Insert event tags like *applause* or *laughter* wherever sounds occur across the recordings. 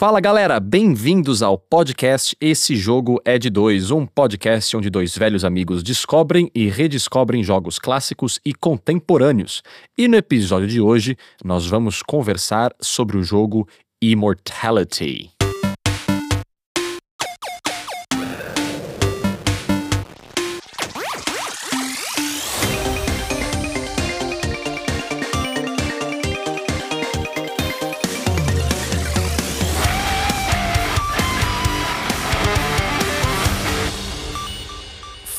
Fala galera, bem-vindos ao podcast Esse Jogo é de Dois, um podcast onde dois velhos amigos descobrem e redescobrem jogos clássicos e contemporâneos. E no episódio de hoje, nós vamos conversar sobre o jogo Immortality.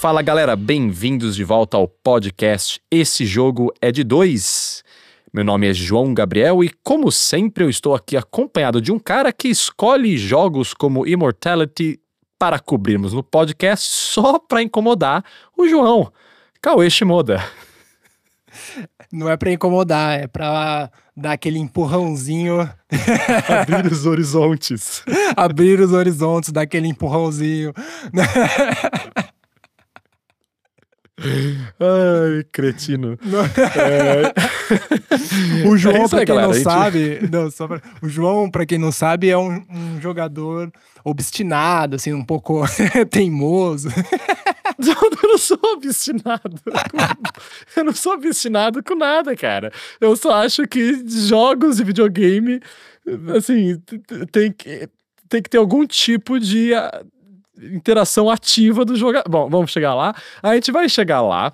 Fala galera, bem-vindos de volta ao podcast Esse Jogo é de Dois. Meu nome é João Gabriel e, como sempre, eu estou aqui acompanhado de um cara que escolhe jogos como Immortality para cobrirmos no podcast só para incomodar o João, Cauê Shimoda. Não é para incomodar, é para dar aquele empurrãozinho. *laughs* Abrir os horizontes. Abrir os horizontes, dar aquele empurrãozinho. *laughs* Ai, cretino. *laughs* É... o João, é para quem galera, não gente... sabe, não, só pra... o João, para quem não sabe, é um, um, jogador obstinado, assim, um pouco *laughs* teimoso. *laughs* Eu não sou obstinado. Eu não sou obstinado com nada, cara. Eu só acho que jogos de videogame, assim, tem que, tem que ter algum tipo de interação ativa do jogador. Bom, vamos chegar lá. A gente vai chegar lá.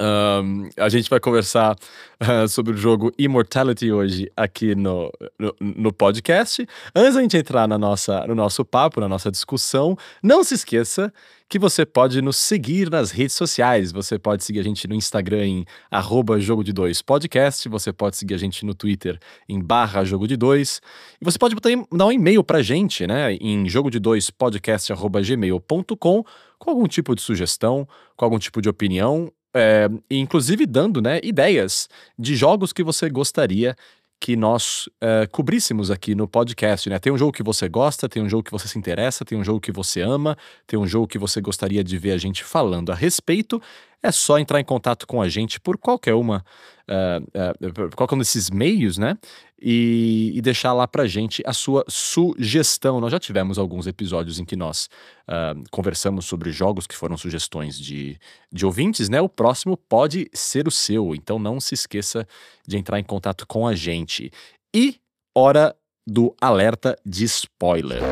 Um, a gente vai conversar uh, sobre o jogo Immortality hoje aqui no, no, no, podcast. Antes da gente entrar na nossa, no nosso papo, na nossa discussão, não se esqueça que você pode nos seguir nas redes sociais. Você pode seguir a gente no Instagram em arroba jogo de dois podcast, você pode seguir a gente no Twitter em barra jogo de dois, e você pode dar um e-mail pra gente, né, em jogo de dois podcast arroba gmail.com com algum tipo de sugestão, com algum tipo de opinião é, inclusive dando né, ideias de jogos que você gostaria que nós uh, cobríssemos aqui no podcast, né? Tem um jogo que você gosta, tem um jogo que você se interessa, tem um jogo que você ama, tem um jogo que você gostaria de ver a gente falando a respeito. É só entrar em contato com a gente por qualquer uma, uh, uh, qualquer um desses meios, né? E, e, deixar lá pra gente a sua sugestão. Nós já tivemos alguns episódios em que nós uh, conversamos sobre jogos que foram sugestões de, de ouvintes, né? O próximo pode ser o seu, então não se esqueça de entrar em contato com a gente. E hora do alerta de spoiler.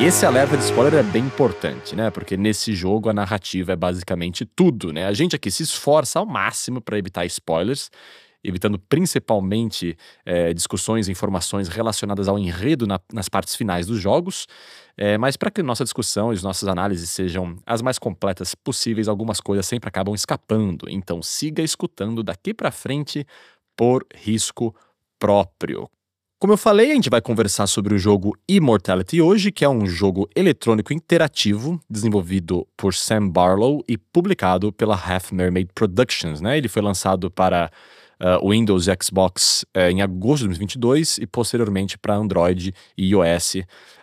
E esse alerta de spoiler é bem importante, né? Porque nesse jogo a narrativa é basicamente tudo, né? A gente aqui se esforça ao máximo para evitar spoilers evitando principalmente é, discussões e informações relacionadas ao enredo na, nas partes finais dos jogos. É, mas para que nossa discussão e as nossas análises sejam as mais completas possíveis, algumas coisas sempre acabam escapando. Então siga escutando daqui para frente por risco próprio. Como eu falei, a gente vai conversar sobre o jogo Immortality hoje, que é um jogo eletrônico interativo desenvolvido por Sam Barlow e publicado pela Half Mermaid Productions. Né? Ele foi lançado para uh, Windows e Xbox uh, em agosto de 2022 e posteriormente para Android e iOS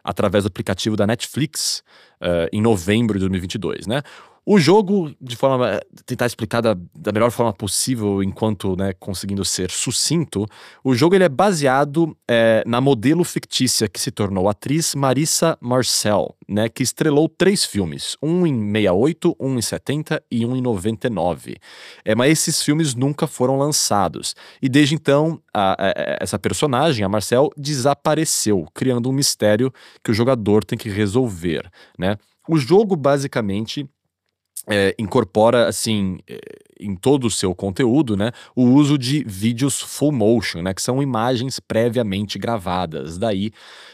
através do aplicativo da Netflix uh, em novembro de 2022, né? O jogo, de forma. tentar explicar da, da melhor forma possível, enquanto né, conseguindo ser sucinto, o jogo ele é baseado é, na modelo fictícia que se tornou atriz Marissa Marcel, né, que estrelou três filmes: um em 68, um em 70 e um em 99. É, mas esses filmes nunca foram lançados. E desde então, a, a, essa personagem, a Marcel, desapareceu, criando um mistério que o jogador tem que resolver. Né? O jogo, basicamente é, incorpora, assim, é, em todo o seu conteúdo, né, o uso de vídeos full motion, né, que são imagens previamente gravadas. Daí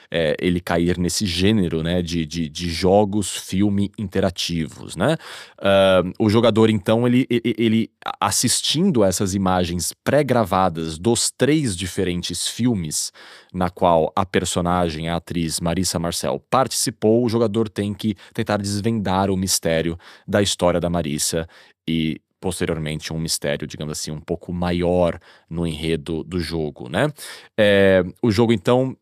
é, ele cair nesse gênero, né, de, de, de jogos, filme interativos, né. Uh, o jogador, então, ele, ele assistindo essas imagens pré-gravadas dos três diferentes filmes na qual a personagem, a atriz Marissa Marcel participou, o jogador tem que tentar desvendar o mistério da história da Marissa e posteriormente um mistério, digamos assim, um pouco maior no enredo do jogo, né? É, o jogo então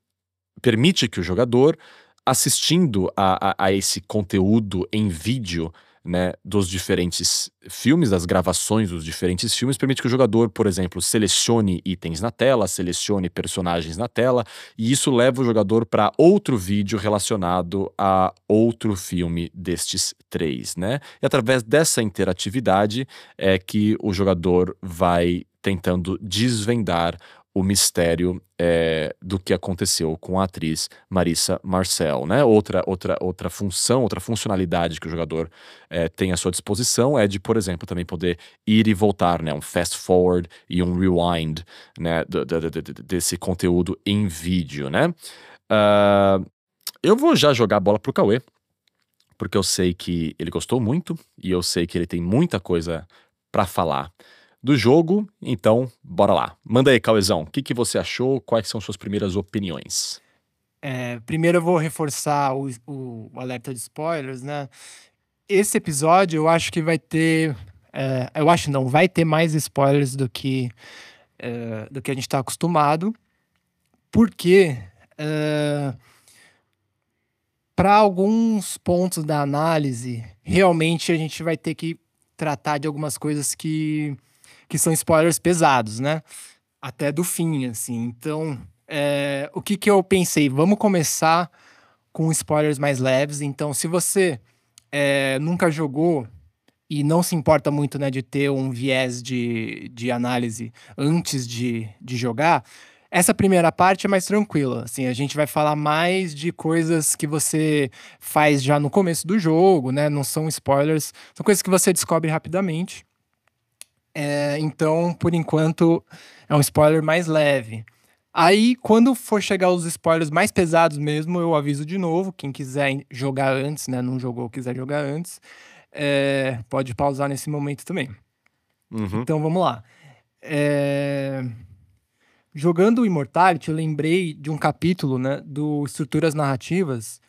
permite que o jogador, assistindo a, a, a esse conteúdo em vídeo né, dos diferentes filmes, das gravações dos diferentes filmes, permite que o jogador, por exemplo, selecione itens na tela, selecione personagens na tela, e isso leva o jogador para outro vídeo relacionado a outro filme destes três, né? E através dessa interatividade é que o jogador vai tentando desvendar o mistério é, do que aconteceu com a atriz Marissa Marcel, né? Outra, outra, outra função, outra funcionalidade que o jogador é, tem à sua disposição é de, por exemplo, também poder ir e voltar, né? Um fast forward e um rewind, né? Desse conteúdo em vídeo, né? Uh, eu vou já jogar a bola pro Cauê, porque eu sei que ele gostou muito e eu sei que ele tem muita coisa para falar do jogo. Então, bora lá. Manda aí, Cauezão, o que, que você achou? Quais são suas primeiras opiniões? É, primeiro eu vou reforçar o, o, o, alerta de spoilers, né? Esse episódio eu acho que vai ter. É, eu acho não, vai ter mais spoilers do que, é, do que a gente está acostumado. Porque é, para alguns pontos da análise, realmente a gente vai ter que tratar de algumas coisas que que são spoilers pesados, né? Até do fim, assim. Então, é, o que, que eu pensei? Vamos começar com spoilers mais leves. Então, se você é, nunca jogou e não se importa muito né, de ter um viés de, de análise antes de, de jogar, essa primeira parte é mais tranquila. Assim, a gente vai falar mais de coisas que você faz já no começo do jogo, né? Não são spoilers, são coisas que você descobre rapidamente. É, então, por enquanto, é um spoiler mais leve. Aí, quando for chegar os spoilers mais pesados mesmo, eu aviso de novo. Quem quiser jogar antes, né? Não jogou, quiser jogar antes, é, pode pausar nesse momento também. Uhum. Então, vamos lá. É... Jogando o Immortality, eu lembrei de um capítulo né, do Estruturas Narrativas,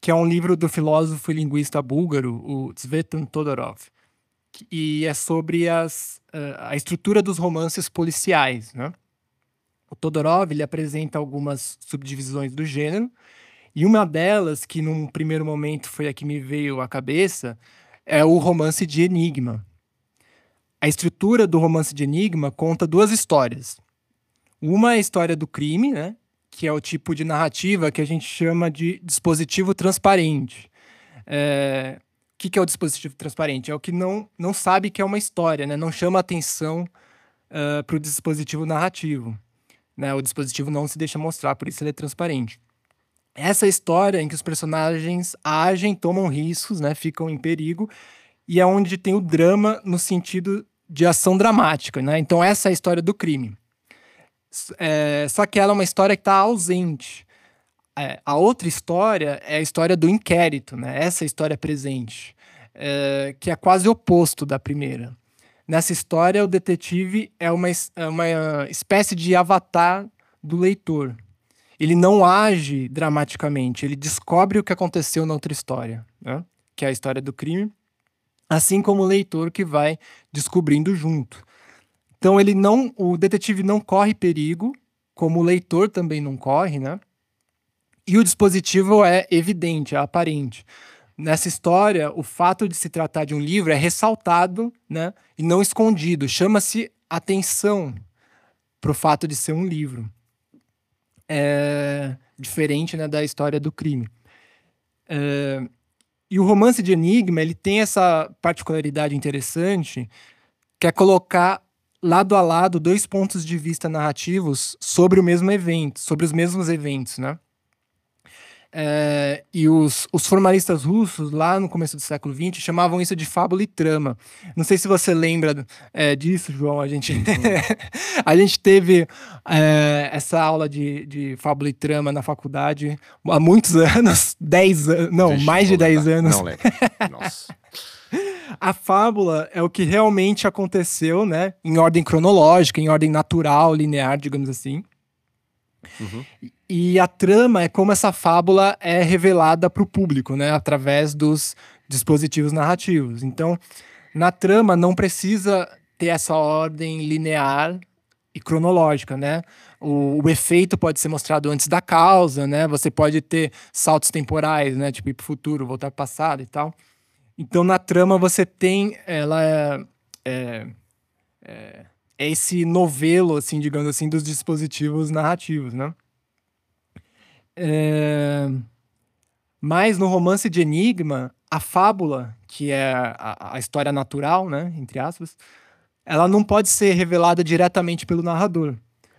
que é um livro do filósofo e linguista búlgaro, o Tsvetan Todorov e é sobre as, uh, a estrutura dos romances policiais. Né? O Todorov ele apresenta algumas subdivisões do gênero, e uma delas, que num primeiro momento foi a que me veio à cabeça, é o romance de enigma. A estrutura do romance de enigma conta duas histórias. Uma é a história do crime, né? que é o tipo de narrativa que a gente chama de dispositivo transparente. É, que, que é o dispositivo transparente? É o que não, não sabe que é uma história, né? não chama atenção uh, para o dispositivo narrativo. Né? O dispositivo não se deixa mostrar, por isso ele é transparente. Essa história em que os personagens agem, tomam riscos, né? ficam em perigo, e é onde tem o drama no sentido de ação dramática. Né? Então, essa é a história do crime. É, só que ela é uma história que está ausente. É, a outra história é a história do inquérito, né? Essa história presente, é, que é quase oposto da primeira. Nessa história, o detetive é uma, é uma espécie de avatar do leitor. Ele não age dramaticamente, ele descobre o que aconteceu na outra história, né? que é a história do crime, assim como o leitor que vai descobrindo junto. Então ele não, o detetive não corre perigo, como o leitor também não corre, né? E o dispositivo é evidente, é aparente. Nessa história, o fato de se tratar de um livro é ressaltado né, e não escondido. Chama-se atenção para o fato de ser um livro. É diferente né, da história do crime. É, e o romance de Enigma ele tem essa particularidade interessante, que é colocar lado a lado dois pontos de vista narrativos sobre o mesmo evento, sobre os mesmos eventos, né? É, e os, os, formalistas russos, lá no começo do século XX, chamavam isso de fábula e trama. Não sei se você lembra é, disso, João. A gente, *laughs* a gente teve é, essa aula de, de fábula e trama na faculdade há muitos *laughs* anos 10 anos não, Deixa mais de 10 anos. Não lembro. Nossa. *laughs* A fábula é o que realmente aconteceu, né? Em ordem cronológica, em ordem natural, linear, digamos assim. Uhum. E a trama é como essa fábula é revelada para o público, né? Através dos dispositivos narrativos. Então, na trama não precisa ter essa ordem linear e cronológica, né? O, o, efeito pode ser mostrado antes da causa, né? Você pode ter saltos temporais, né? Tipo ir para o futuro, voltar para o passado e tal. Então, na trama, você tem. Ela é, é, é esse novelo, assim, digamos assim, dos dispositivos narrativos, né? É... Mas no romance de Enigma, a fábula, que é a, a, história natural, né, entre aspas, ela não pode ser revelada diretamente pelo narrador,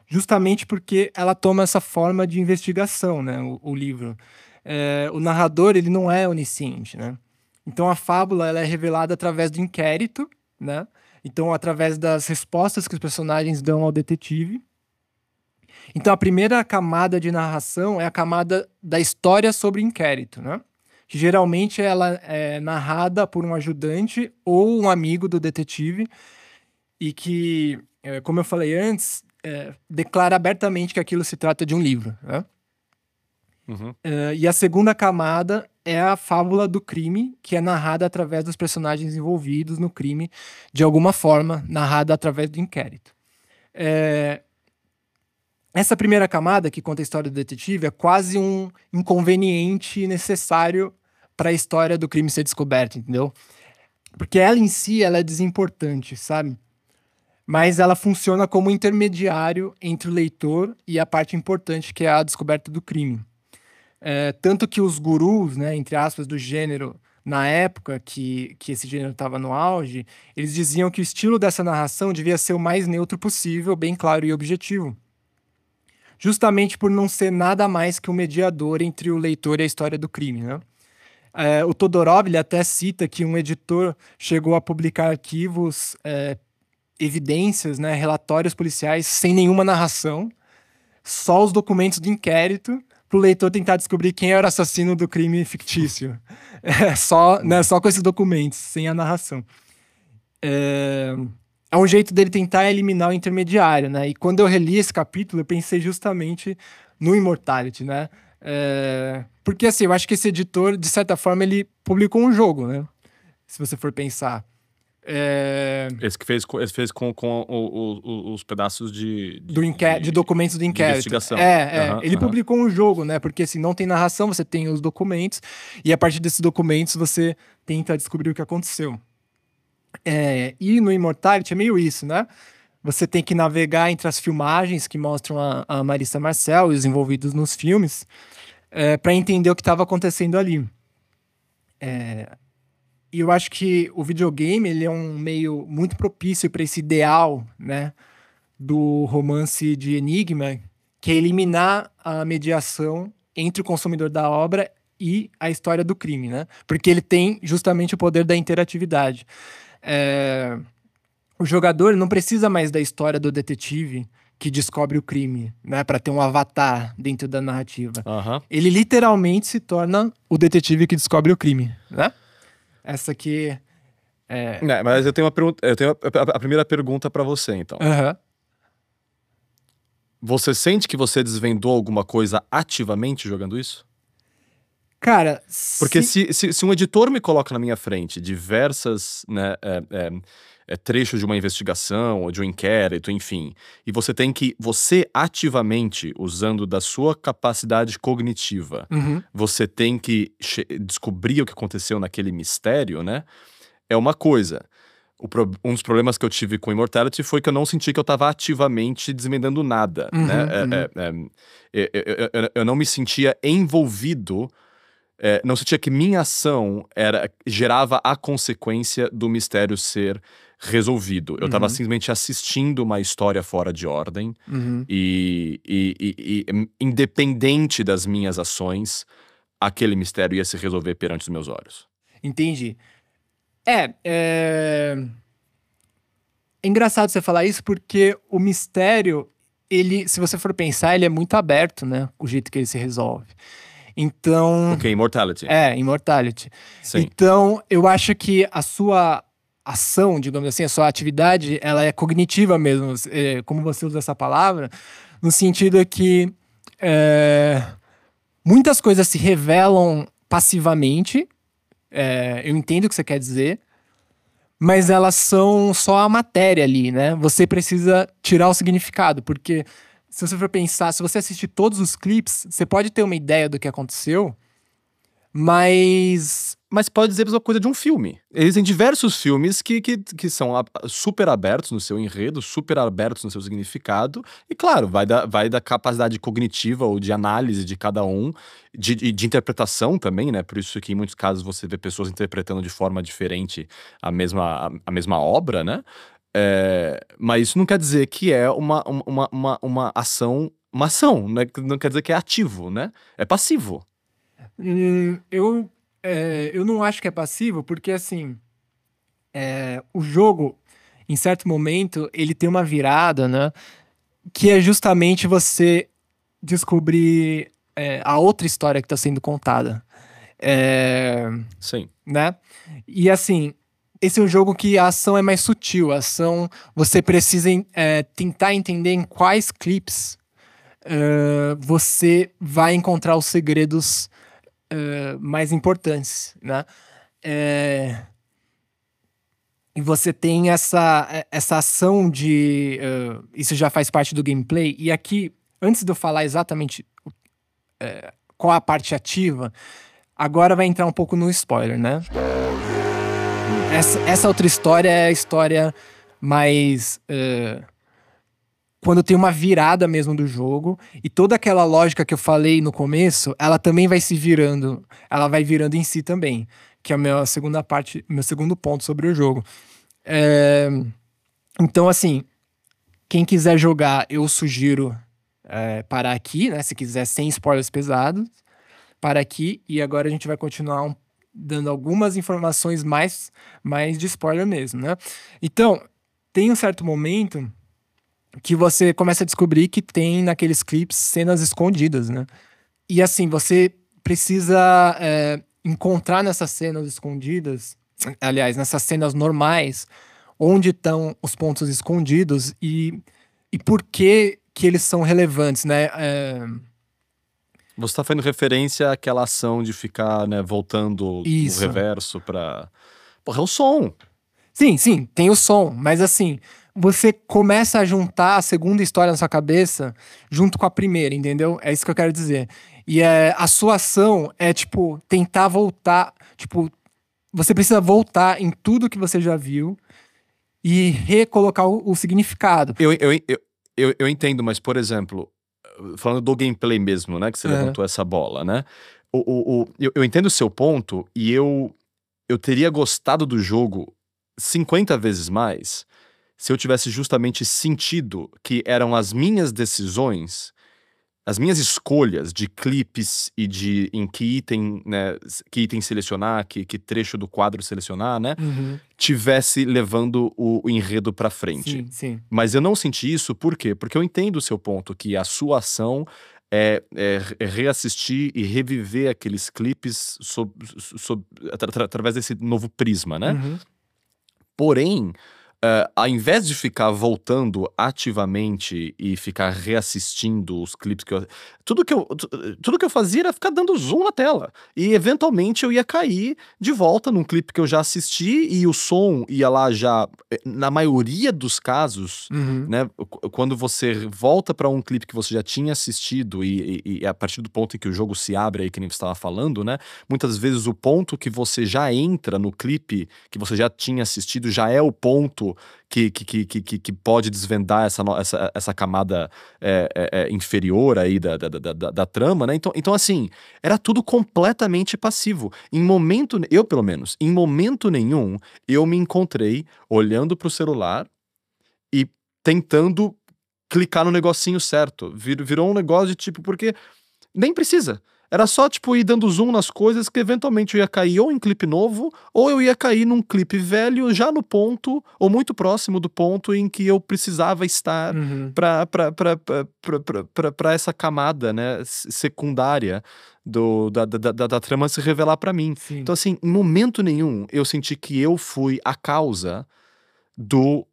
justamente porque ela toma essa forma de investigação, né, o, o livro. É, o narrador ele não é onisciente, né? Então a fábula ela é revelada através do inquérito, né? Então através das respostas que os personagens dão ao detetive então, a primeira camada de narração é a camada da história sobre inquérito, né? Que geralmente ela é narrada por um ajudante ou um amigo do detetive e que, é, como eu falei antes, é, declara abertamente que aquilo se trata de um livro, né? Uhum. É, e a segunda camada é a fábula do crime, que é narrada através dos personagens envolvidos no crime, de alguma forma, narrada através do inquérito. É, essa primeira camada, que conta a história do detetive, é quase um inconveniente necessário para a história do crime ser descoberta, entendeu? Porque ela em si ela é desimportante, sabe? Mas ela funciona como intermediário entre o leitor e a parte importante que é a descoberta do crime. É, tanto que os gurus, né, entre aspas, do gênero, na época que, que esse gênero estava no auge, eles diziam que o estilo dessa narração devia ser o mais neutro possível, bem claro e objetivo justamente por não ser nada mais que um mediador entre o leitor e a história do crime, né? É, o Todorov ele até cita que um editor chegou a publicar arquivos, é, evidências, né, relatórios policiais sem nenhuma narração, só os documentos do inquérito para o leitor tentar descobrir quem era o assassino do crime fictício. *laughs* É, só, né, só com esses documentos, sem a narração. É é um jeito dele tentar eliminar o intermediário, né? E quando eu reli esse capítulo, eu pensei justamente no Immortality, né? É... Porque, assim, eu acho que esse editor, de certa forma, ele publicou um jogo, né? Se você for pensar. É... Esse que fez, esse fez com, com o, o, os pedaços de, de, do inquérito, de documentos do inquérito. investigação. É, é. Uhum, ele uhum. publicou um jogo, né? Porque assim, não tem narração, você tem os documentos, e a partir desses documentos você tenta descobrir o que aconteceu. É, e no Immortality é meio isso, né? Você tem que navegar entre as filmagens que mostram a, a Marissa Marcel e os envolvidos nos filmes é, para entender o que estava acontecendo ali. É, e eu acho que o videogame ele é um meio muito propício para esse ideal, né, do romance de Enigma, que é eliminar a mediação entre o consumidor da obra e a história do crime, né? Porque ele tem justamente o poder da interatividade. É... O jogador não precisa mais da história do detetive que descobre o crime, né, para ter um avatar dentro da narrativa. Uhum. Ele literalmente se torna o detetive que descobre o crime, né? Essa aqui é... é mas eu tenho uma pergunta, eu tenho a, a primeira pergunta para você, então. Uhum. Você sente que você desvendou alguma coisa ativamente jogando isso? Cara, porque se... Se, se, se, um editor me coloca na minha frente diversas né, é, é, é, trechos de uma investigação ou de um inquérito, enfim, e você tem que, você ativamente, usando da sua capacidade cognitiva, uhum. você tem que descobrir o que aconteceu naquele mistério, né? É uma coisa. Pro, um dos problemas que eu tive com Immortality foi que eu não senti que eu estava ativamente desmendando nada, uhum, né? É, uhum. É, é, eu, eu, eu não me sentia envolvido é, não sentia que minha ação era gerava a consequência do mistério ser resolvido. Eu estava uhum. simplesmente assistindo uma história fora de ordem uhum. e, e, e, e, independente das minhas ações, aquele mistério ia se resolver perante os meus olhos. Entendi. É, é... é engraçado você falar isso porque o mistério, ele, se você for pensar, ele é muito aberto, né? O jeito que ele se resolve. Então. Ok, Immortality. É, Immortality. Sim. Então, eu acho que a sua ação, digamos assim, a sua atividade, ela é cognitiva mesmo, é, como você usa essa palavra, no sentido que é, muitas coisas se revelam passivamente. É, eu entendo o que você quer dizer, mas elas são só a matéria ali, né? Você precisa tirar o significado, porque se você for pensar, se você assistir todos os clipes, você pode ter uma ideia do que aconteceu, mas mas pode dizer a mesma coisa de um filme. Existem diversos filmes que, que, que são super abertos no seu enredo, super abertos no seu significado, e claro, vai da, vai da capacidade cognitiva ou de análise de cada um, de, de, de interpretação também, né? Por isso que em muitos casos você vê pessoas interpretando de forma diferente a mesma, a, a mesma obra, né? É, mas isso não quer dizer que é uma, uma, uma, uma ação, uma ação, né? não quer dizer que é ativo, né? É passivo. Hum, eu é, eu não acho que é passivo, porque assim, é, o jogo, em certo momento, ele tem uma virada, né? Que é justamente você descobrir é, a outra história que está sendo contada. É, Sim. Né? E assim, esse é um jogo que a ação é mais sutil. A ação, você precisa é, tentar entender em quais clips uh, você vai encontrar os segredos mais importantes, né? É... E você tem essa, essa ação de. Uh, isso já faz parte do gameplay. E aqui, antes de eu falar exatamente uh, qual a parte ativa, agora vai entrar um pouco no spoiler, né? Essa, essa outra história é a história mais. Uh, quando tem uma virada mesmo do jogo e toda aquela lógica que eu falei no começo, ela também vai se virando, ela vai virando em si também, que é a minha segunda parte, meu segundo ponto sobre o jogo. É... Então, assim, quem quiser jogar, eu sugiro é, parar aqui, né? Se quiser sem spoilers pesados, para aqui e agora a gente vai continuar um, dando algumas informações mais, mais de spoiler mesmo, né? Então, tem um certo momento que você começa a descobrir que tem naqueles clipes cenas escondidas, né? E assim, você precisa é, encontrar nessas cenas escondidas, aliás, nessas cenas normais, onde estão os pontos escondidos e, e por que que eles são relevantes, né? É... Você está fazendo referência àquela ação de ficar né, voltando Isso. o reverso para. Porra, é o som. Sim, sim, tem o som, mas assim, você começa a juntar a segunda história na sua cabeça junto com a primeira, entendeu? É isso que eu quero dizer. E é, a sua ação é, tipo, tentar voltar. Tipo, você precisa voltar em tudo que você já viu e recolocar o, o significado. Eu, eu, eu, eu, eu, entendo, mas, por exemplo, falando do gameplay mesmo, né? Que você é. levantou essa bola, né? O, o, o, eu, eu entendo o seu ponto e eu, eu teria gostado do jogo 50 vezes mais se eu tivesse justamente sentido que eram as minhas decisões, as minhas escolhas de clipes e de em que item, né, que item selecionar, que, que trecho do quadro selecionar, né, uhum. tivesse levando o, o enredo para frente. Sim, sim. Mas eu não senti isso, por quê? Porque eu entendo o seu ponto, que a sua ação é, é, é, reassistir e reviver aqueles clipes sob, sob, através desse novo prisma, né? Uhum. Porém, Uh, ao invés de ficar voltando ativamente e ficar reassistindo os clipes que eu. Tudo que eu, tudo que eu fazia era ficar dando zoom na tela. E eventualmente eu ia cair de volta num clipe que eu já assisti e o som ia lá já. Eh, na maioria dos casos, uhum. né? Quando você volta para um clipe que você já tinha assistido e, e, e, a partir do ponto em que o jogo se abre aí, que nem você estava falando, né? Muitas vezes o ponto que você já entra no clipe que você já tinha assistido já é o ponto que, que, que, que, que pode desvendar essa, essa, essa camada é, é, é, inferior aí da, da, da, da, da, trama, né? Então, então, assim, era tudo completamente passivo. Em momento, eu pelo menos, em momento nenhum, eu me encontrei olhando para o celular e tentando clicar no negocinho certo. Vir, virou um negócio de tipo, porque nem precisa. Era só, tipo, ir dando zoom nas coisas que eventualmente eu ia cair ou em clipe novo, ou eu ia cair num clipe velho, já no ponto, ou muito próximo do ponto em que eu precisava estar uhum. para essa camada, né, secundária do, da, da, da, da trama se revelar para mim. Sim. Então, assim, em momento nenhum eu senti que eu fui a causa do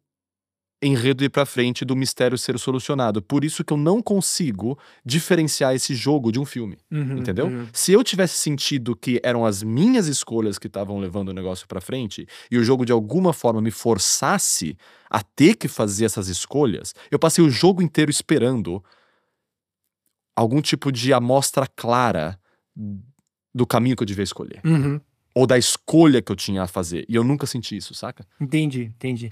enredo ir para frente do mistério ser solucionado. Por isso que eu não consigo diferenciar esse jogo de um filme, uhum, entendeu? Uhum. Se eu tivesse sentido que eram as minhas escolhas que estavam levando o negócio para frente e o jogo de alguma forma me forçasse a ter que fazer essas escolhas, eu passei o jogo inteiro esperando algum tipo de amostra clara do caminho que eu devia escolher. Uhum. ou da escolha que eu tinha a fazer. E eu nunca senti isso, saca? Entendi, entendi.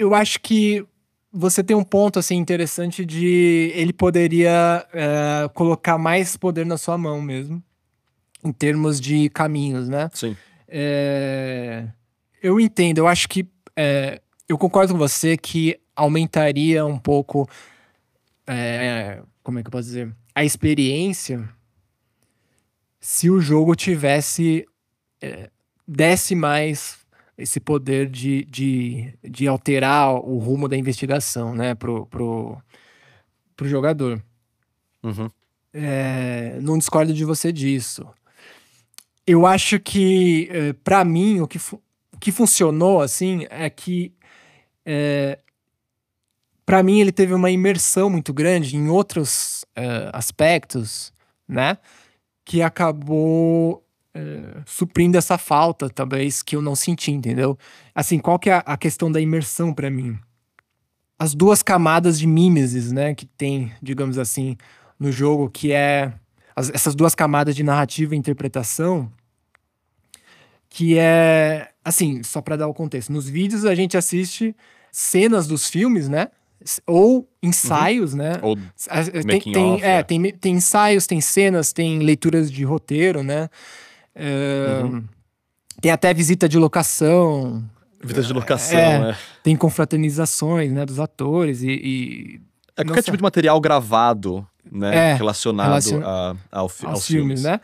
Eu acho que você tem um ponto assim interessante de ele poderia é, colocar mais poder na sua mão mesmo, em termos de caminhos, né? Sim. É, eu entendo, eu acho que é, eu concordo com você que aumentaria um pouco, é, como é que eu posso dizer, a experiência se o jogo tivesse é, desse mais esse poder de, de, de alterar o rumo da investigação, né, pro, pro, pro jogador. Uhum. É, não discordo de você disso. Eu acho que, é, para mim, o que, o que funcionou, assim, é que, é, para mim, ele teve uma imersão muito grande em outros é, aspectos, né, que acabou é, suprindo essa falta, talvez, que eu não senti, entendeu? Assim, qual que é a, a questão da imersão para mim? As duas camadas de mimesis, né, que tem, digamos assim, no jogo, que é as, essas duas camadas de narrativa e interpretação, que é, assim, só para dar o contexto, nos vídeos a gente assiste cenas dos filmes, né? Ou ensaios, uhum. né? Ou tem, tem, off, é, é. Tem, tem ensaios, tem cenas, tem leituras de roteiro, né? Uhum. Tem até visita de locação. Visita de locação, é, é. Tem confraternizações, né, dos atores e... e... É qualquer Nossa. tipo de material gravado, né, é, relacionado relacion... a, ao, aos, aos filmes, filmes, né?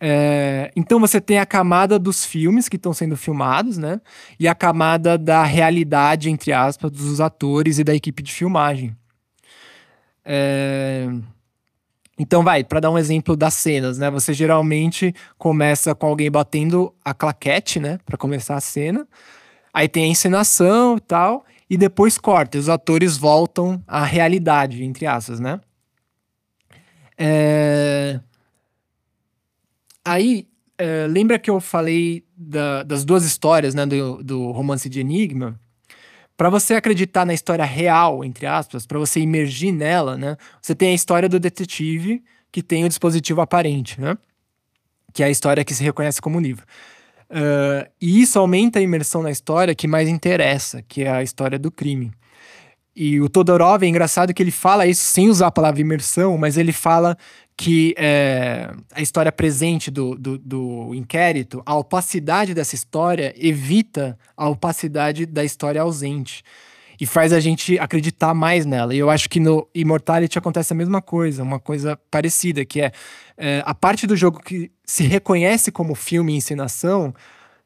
É, então você tem a camada dos filmes que estão sendo filmados, né? E a camada da realidade, entre aspas, dos atores e da equipe de filmagem. É, então, vai, para dar um exemplo das cenas, né? Você geralmente começa com alguém batendo a claquete, né? Para começar a cena. Aí tem a encenação e tal. E depois corta. Os atores voltam à realidade, entre aspas, né? É... Aí, é, lembra que eu falei da, das duas histórias, né? Do, do romance de Enigma? Para você acreditar na história real, entre aspas, para você imergir nela, né? Você tem a história do detetive que tem o dispositivo aparente, né? Que é a história que se reconhece como livro. Uh, e isso aumenta a imersão na história que mais interessa, que é a história do crime. E o Todorov é engraçado que ele fala isso sem usar a palavra imersão, mas ele fala que é, a história presente do, do, do, inquérito, a opacidade dessa história evita a opacidade da história ausente. E faz a gente acreditar mais nela. E eu acho que no Immortality acontece a mesma coisa, uma coisa parecida, que é, é a parte do jogo que se reconhece como filme e encenação,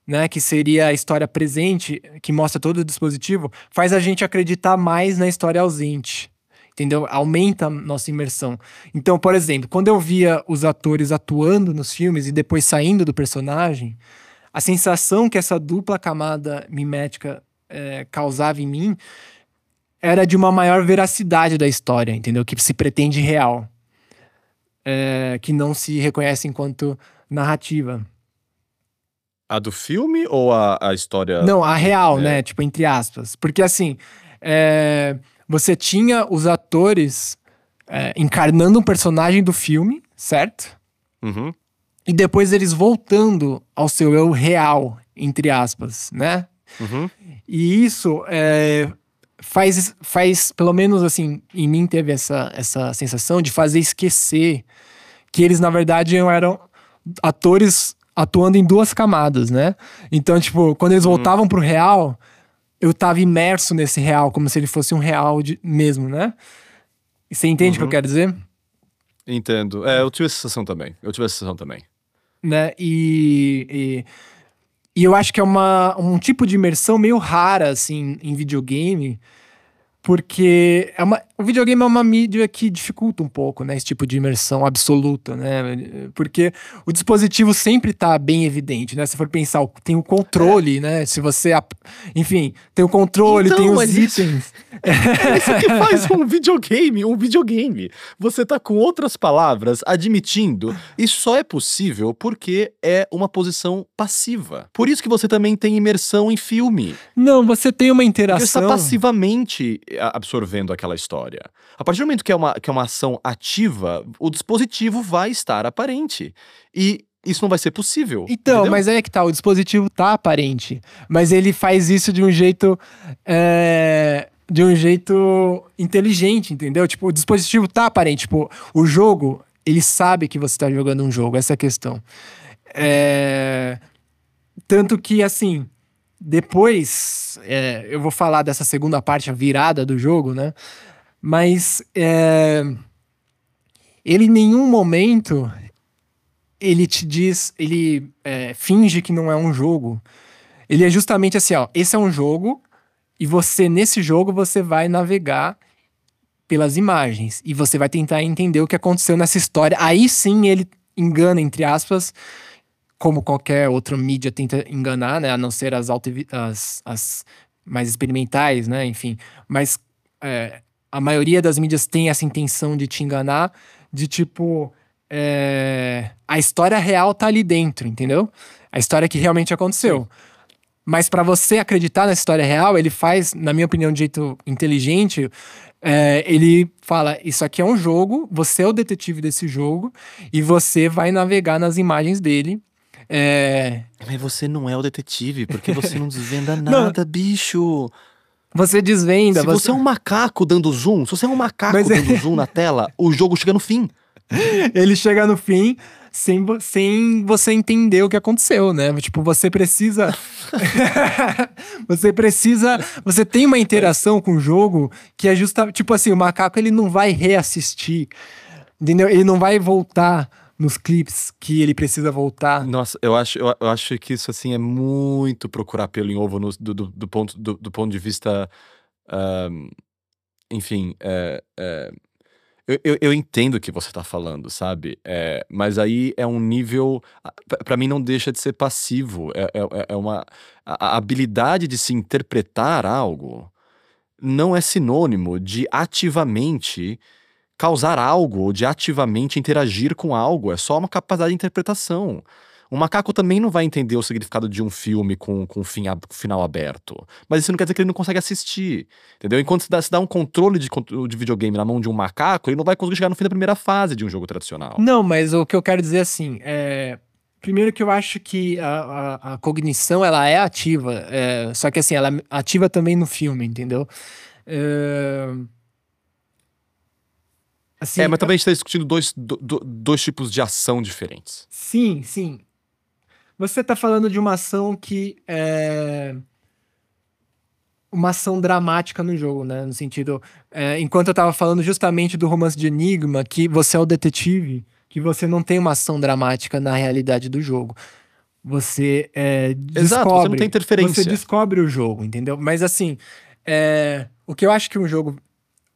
né, que seria a história presente, que mostra todo o dispositivo, faz a gente acreditar mais na história ausente entendeu? Aumenta a nossa imersão. Então, por exemplo, quando eu via os atores atuando nos filmes e depois saindo do personagem, a sensação que essa dupla camada mimética é, causava em mim era de uma maior veracidade da história, entendeu? Que se pretende real, é, que não se reconhece enquanto narrativa. A do filme ou a, a história? Não, a real, é. né? Tipo, entre aspas. Porque assim, é, você tinha os atores é, encarnando um personagem do filme, certo? Uhum. E depois eles voltando ao seu eu real, entre aspas, né? Uhum. E isso é, faz, faz, pelo menos assim, em mim teve essa, essa sensação de fazer esquecer que eles, na verdade, eram atores atuando em duas camadas, né? Então, tipo, quando eles uhum. voltavam pro real, eu tava imerso nesse real, como se ele fosse um real de, mesmo, né? Você entende o que eu uhum. quero dizer? Entendo. É, eu tive essa sensação também. Eu tive essa sensação também. Né? E, e, e eu acho que é uma, um tipo de imersão meio rara, assim, em videogame porque é uma, o videogame é uma mídia que dificulta um pouco, né, esse tipo de imersão absoluta, né, porque o dispositivo sempre está bem evidente, né, se for pensar, tem o controle, é. né, se você, enfim, tem o controle, então, tem os itens. *laughs* É isso que faz um videogame, um videogame. Você tá com outras palavras admitindo, e só é possível porque é uma posição passiva. Por isso que você também tem imersão em filme. Não, você tem uma interação. Você está passivamente absorvendo aquela história. A partir do momento que é uma, que é uma ação ativa, o dispositivo vai estar aparente. E isso não vai ser possível. Então, entendeu? mas aí é que tá, o dispositivo tá aparente, mas ele faz isso de um jeito é, de um jeito inteligente, entendeu? Tipo, o dispositivo tá aparente, tipo, o jogo, ele sabe que você tá jogando um jogo, essa é a questão. É, tanto que, assim, depois é, eu vou falar dessa segunda parte, a virada do jogo, né? Mas é, ele em nenhum momento ele te diz, ele é, finge que não é um jogo. Ele é justamente assim, ó, esse é um jogo e você nesse jogo você vai navegar pelas imagens e você vai tentar entender o que aconteceu nessa história. Aí sim ele engana entre aspas, como qualquer outra mídia tenta enganar, né, a não ser as, as, as mais experimentais, né, enfim. Mas é, a maioria das mídias tem essa intenção de te enganar, de tipo é, a história real tá ali dentro, entendeu? A história que realmente aconteceu. Mas para você acreditar na história real, ele faz, na minha opinião, de jeito inteligente. É, ele fala: Isso aqui é um jogo, você é o detetive desse jogo, e você vai navegar nas imagens dele. É... Mas você não é o detetive, porque você não desvenda *laughs* nada, não. bicho. Você desvenda. Se você... você... é um macaco dando zoom, se você é um macaco Mas dando é... zoom na tela, o jogo chega no fim. *laughs* ele chega no fim sem, sem você entender o que aconteceu, né? Tipo, você precisa. *laughs* você precisa. Você tem uma interação com o jogo que é justa. Tipo assim, o macaco ele não vai reassistir. Entendeu? Ele não vai voltar nos clipes que ele precisa voltar. Nossa, eu acho, eu, eu acho que isso assim é muito procurar pelo em ovo no, do, do, do, ponto, do, do ponto de vista. Enfim, é, é eu, eu, eu, entendo o que você tá falando, sabe? É, mas aí é um nível. para mim, não deixa de ser passivo. É, é, é uma. A, a habilidade de se interpretar algo não é sinônimo de ativamente causar algo ou de ativamente interagir com algo. É só uma capacidade de interpretação. Um macaco também não vai entender o significado de um filme com, com fim, final aberto. Mas isso não quer dizer que ele não consegue assistir. Entendeu? Enquanto se dá, se dá um controle de, de videogame na mão de um macaco, ele não vai conseguir chegar no fim da primeira fase de um jogo tradicional. Não, mas o que eu quero dizer assim é. Primeiro que eu acho que a, a, a cognição ela é ativa, é, só que assim, ela é ativa também no filme, entendeu? É... Assim, é, mas também a gente está discutindo dois, do, dois tipos de ação diferentes. Sim, sim. Você está falando de uma ação que é uma ação dramática no jogo, né? No sentido, é, enquanto eu estava falando justamente do romance de Enigma, que você é o detetive, que você não tem uma ação dramática na realidade do jogo. Você é, descobre. Exato, você não tem interferência. Você descobre o jogo, entendeu? Mas assim, é, o que eu acho que um jogo.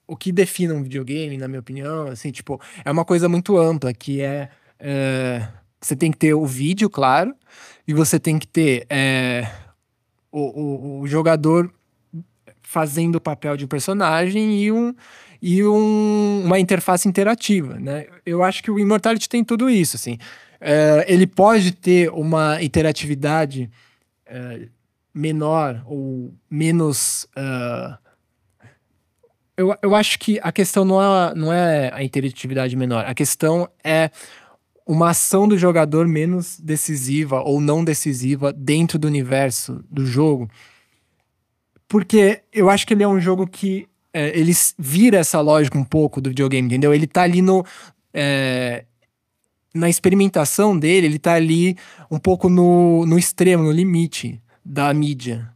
O que define um videogame, na minha opinião, assim, tipo, é uma coisa muito ampla, que é, é você tem que ter o vídeo, claro, e você tem que ter é, o, o, o, jogador fazendo o papel de um personagem e, um, e um, uma interface interativa, né? Eu acho que o Immortality tem tudo isso, assim. É, ele pode ter uma interatividade menor ou menos... Uh, eu, eu acho que a questão não é, não é a interatividade menor, a questão é uma ação do jogador menos decisiva ou não decisiva dentro do universo do jogo. Porque eu acho que ele é um jogo que é, ele vira essa lógica um pouco do videogame, entendeu? Ele tá ali no. É, na experimentação dele, ele tá ali um pouco no, no extremo, no limite da mídia.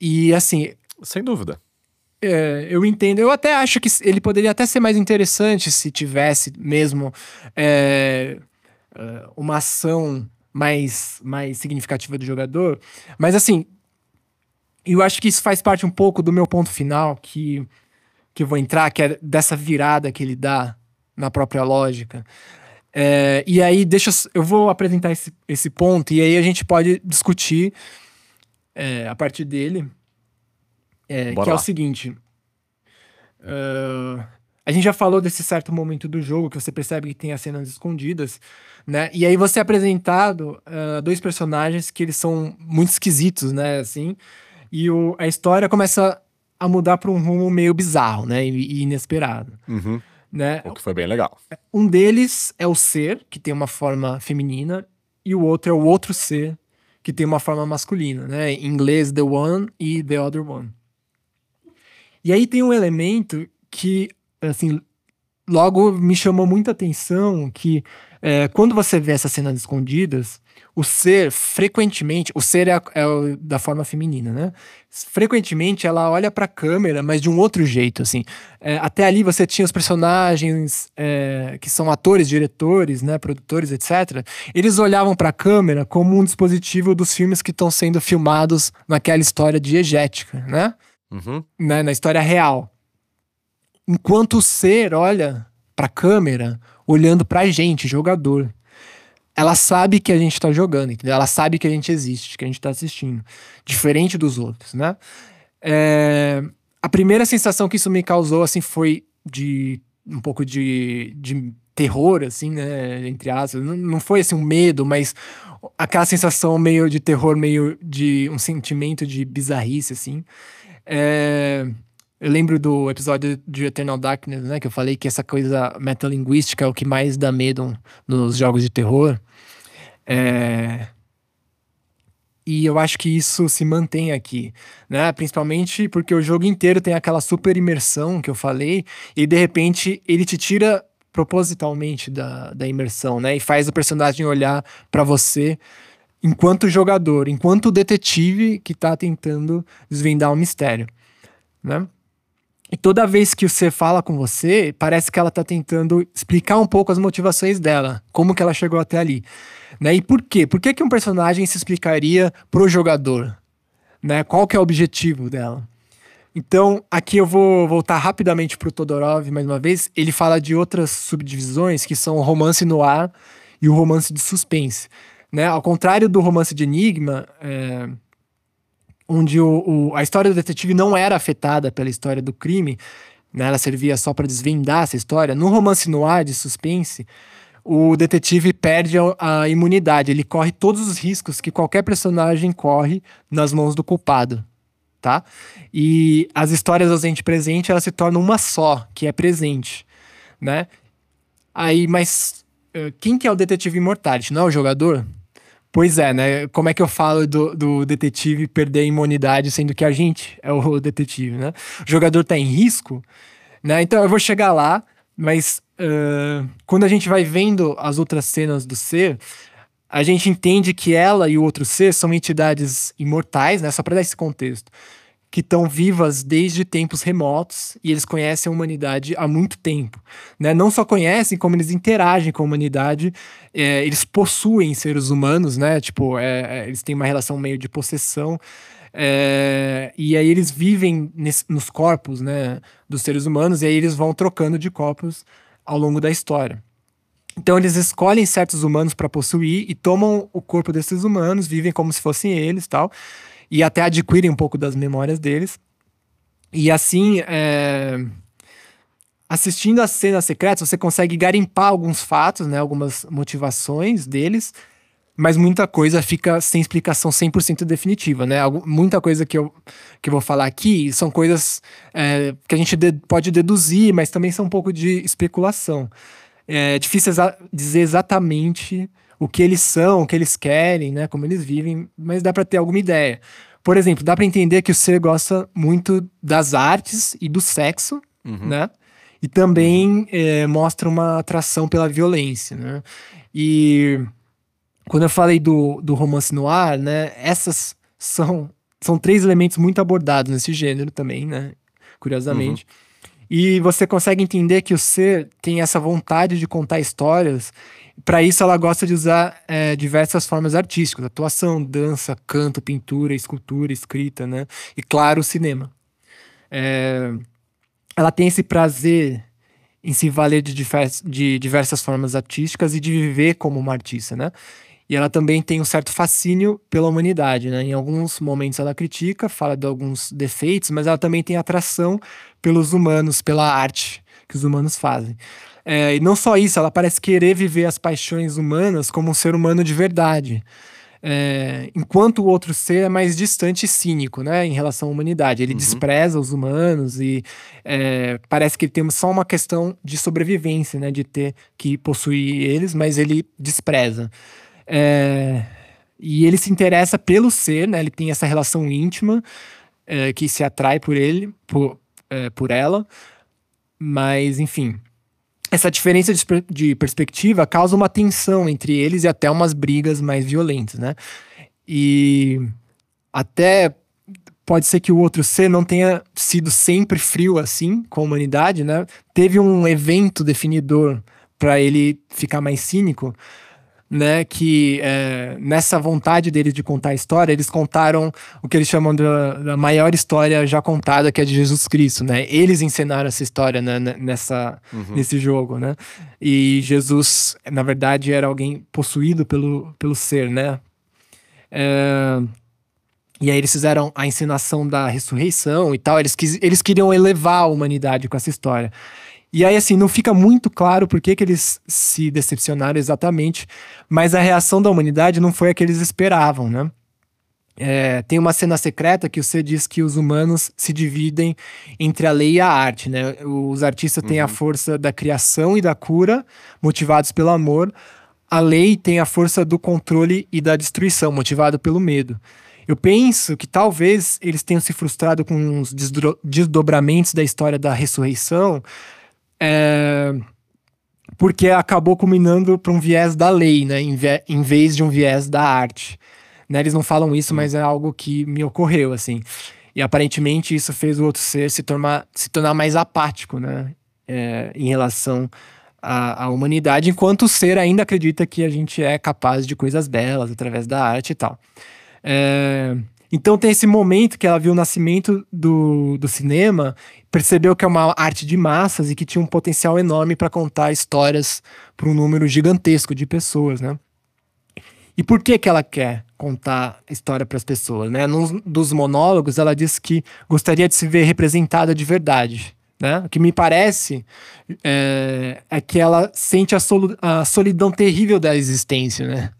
E assim. Sem dúvida. É, eu entendo. Eu até acho que ele poderia até ser mais interessante se tivesse mesmo é, uh, uma ação mais, mais significativa do jogador. Mas assim, eu acho que isso faz parte um pouco do meu ponto final, que, que eu vou entrar, que é dessa virada que ele dá na própria lógica. É, e aí, deixa eu vou apresentar esse, esse ponto, e aí a gente pode discutir é, a partir dele. É, que lá. é o seguinte. Uh, a gente já falou desse certo momento do jogo que você percebe que tem as cenas escondidas, né? E aí você é apresentado uh, dois personagens que eles são muito esquisitos, né? Assim, e o, a história começa a mudar para um rumo meio bizarro, né? E, e inesperado. Uhum. Né? O que foi bem legal. Um deles é o ser, que tem uma forma feminina, e o outro é o outro ser que tem uma forma masculina, né? Em inglês, the one e the other one. E aí tem um elemento que, assim, logo me chamou muita atenção que é, quando você vê essas cenas escondidas, o ser, frequentemente, o ser é, é da forma feminina, né? Frequentemente ela olha para a câmera, mas de um outro jeito, assim. É, até ali você tinha os personagens é, que são atores, diretores, né, produtores, etc. Eles olhavam para a câmera como um dispositivo dos filmes que estão sendo filmados naquela história diegética, né? Uhum. né? Na história real. Enquanto o ser olha para a câmera, olhando para a gente, jogador ela sabe que a gente tá jogando, entendeu? Ela sabe que a gente existe, que a gente tá assistindo. Diferente dos outros, né? É, a primeira sensação que isso me causou, assim, foi de um pouco de, de terror, assim, né? Entre aspas. Não, não foi, assim, um medo, mas aquela sensação meio de terror, meio de um sentimento de bizarrice, assim. É, eu lembro do episódio de Eternal Darkness, né? Que eu falei que essa coisa metalinguística é o que mais dá medo nos jogos de terror. É... E eu acho que isso se mantém aqui, né? Principalmente porque o jogo inteiro tem aquela super imersão que eu falei, e de repente ele te tira propositalmente da, da imersão, né? E faz o personagem olhar para você enquanto jogador, enquanto detetive que tá tentando desvendar um mistério, né? E toda vez que você fala com você, parece que ela tá tentando explicar um pouco as motivações dela, como que ela chegou até ali. Né? E por quê? Por que, que um personagem se explicaria pro jogador? Né? Qual que é o objetivo dela? Então, aqui eu vou voltar rapidamente pro Todorov mais uma vez. Ele fala de outras subdivisões que são o romance no ar e o romance de suspense. Né? Ao contrário do romance de enigma, é, onde o, o, a história do detetive não era afetada pela história do crime, né? ela servia só para desvendar essa história. No romance noir de suspense, o detetive perde a, a, imunidade, ele corre todos os riscos que qualquer personagem corre nas mãos do culpado, tá? E as histórias ausente presente, elas se tornam uma só, que é presente, né? Aí, mas uh, quem que é o detetive imortality? Não é o jogador? Pois é, né? Como é que eu falo do, do detetive perder a imunidade, sendo que a gente é o *laughs* detetive, né? O jogador tá em risco, né? Então eu vou chegar lá, mas uh, quando a gente vai vendo as outras cenas do ser, a gente entende que ela e o outro ser são entidades imortais, né? Só para dar esse contexto que estão vivas desde tempos remotos e eles conhecem a humanidade há muito tempo. Né? Não só conhecem, como eles interagem com a humanidade, é, eles possuem seres humanos, né? Tipo, é, é, eles têm uma relação meio de possessão. É, e aí eles vivem nesse, nos corpos né, dos seres humanos, e aí eles vão trocando de corpos ao longo da história. Então eles escolhem certos humanos para possuir e tomam o corpo desses humanos, vivem como se fossem eles tal e até adquirem um pouco das memórias deles. E assim, é... assistindo às cenas secretas, você consegue garimpar alguns fatos, né, algumas motivações deles, mas muita coisa fica sem explicação 100% definitiva, né? Muita coisa que eu, que eu vou falar aqui são coisas é, que a gente de, pode deduzir, mas também são um pouco de especulação. É difícil exa dizer exatamente o que eles são, o que eles querem, né? Como eles vivem, mas dá para ter alguma ideia. Por exemplo, dá para entender que o ser gosta muito das artes e do sexo, uhum. né? E também é, mostra uma atração pela violência, né? E quando eu falei do, do romance no ar, né? Essas são, são três elementos muito abordados nesse gênero também, né? Curiosamente. Uhum. E você consegue entender que o ser tem essa vontade de contar histórias para isso, ela gosta de usar é, diversas formas artísticas: atuação, dança, canto, pintura, escultura, escrita, né? E, claro, cinema. É, ela tem esse prazer em se valer de, divers, de diversas formas artísticas e de viver como uma artista, né? E ela também tem um certo fascínio pela humanidade, né? Em alguns momentos ela critica, fala de alguns defeitos, mas ela também tem atração pelos humanos, pela arte que os humanos fazem. É, e não só isso, ela parece querer viver as paixões humanas como um ser humano de verdade. É, enquanto o outro ser é mais distante e cínico, né, em relação à humanidade. Ele uhum. despreza os humanos e é, parece que ele tem só uma questão de sobrevivência, né, de ter que possuir eles, mas ele despreza. É, e ele se interessa pelo ser, né? Ele tem essa relação íntima é, que se atrai por ele, por, é, por ela. Mas, enfim, essa diferença de, perspectiva causa uma tensão entre eles e até umas brigas mais violentas, né? E até pode ser que o outro ser não tenha sido sempre frio assim com a humanidade, né? Teve um evento definidor para ele ficar mais cínico, né? Que é, nessa vontade deles de contar a história, eles contaram o que eles chamam da, da, maior história já contada, que é de Jesus Cristo, né? Eles ensinaram essa história né, nessa, uhum. nesse jogo, né? E Jesus, na verdade, era alguém possuído pelo, pelo ser, né? É, e aí eles fizeram a ensinação da ressurreição e tal. Eles, quis, eles queriam elevar a humanidade com essa história. E aí, assim, não fica muito claro por que, que eles se decepcionaram exatamente, mas a reação da humanidade não foi a que eles esperavam, né? É, tem uma cena secreta que você diz que os humanos se dividem entre a lei e a arte, né? Os artistas uhum. têm a uhum. força da criação e da cura, motivados pelo amor. A lei tem a força do controle e da destruição, motivado pelo medo. Eu penso que talvez eles tenham se frustrado com os desdobramentos da história da ressurreição, é, porque acabou culminando para um viés da lei, né, em, em, vez de um viés da arte. Né, eles não falam isso, mas é algo que me ocorreu, assim. E aparentemente isso fez o outro ser se tornar, se tornar mais apático, né, é, em relação à, à humanidade, enquanto o ser ainda acredita que a gente é capaz de coisas belas através da arte e tal. É, então tem esse momento que ela viu o nascimento do, do cinema, percebeu que é uma arte de massas e que tinha um potencial enorme para contar histórias para um número gigantesco de pessoas, né? E por que que ela quer contar história para as pessoas, né? Num dos monólogos ela diz que gostaria de se ver representada de verdade, né? O que me parece é, é que ela sente a, a solidão terrível da existência, né?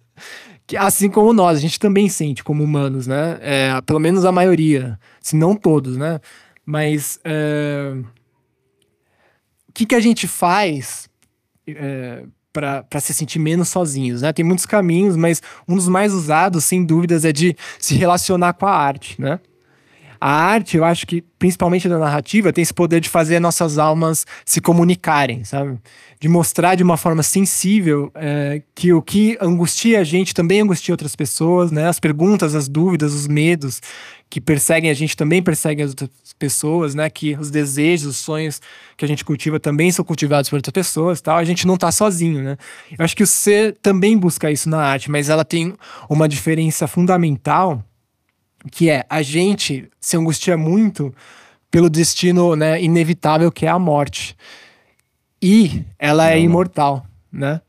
Assim como nós, a gente também sente como humanos, né? É, pelo menos a maioria, se não todos, né? Mas é, o que, que a gente faz é, para se sentir menos sozinhos, né? Tem muitos caminhos, mas um dos mais usados, sem dúvidas, é de se relacionar com a arte, né? A arte, eu acho que, principalmente da narrativa, tem esse poder de fazer nossas almas se comunicarem, sabe? De mostrar de uma forma sensível é, que o que angustia a gente também angustia outras pessoas, né? As perguntas, as dúvidas, os medos que perseguem a gente também perseguem as outras pessoas, né? Que os desejos, os sonhos que a gente cultiva também são cultivados por outras pessoas, tal. A gente não tá sozinho, né? Eu acho que o ser também busca isso na arte, mas ela tem uma diferença fundamental que é a gente se angustia muito pelo destino né, inevitável que é a morte. E ela é imortal, né?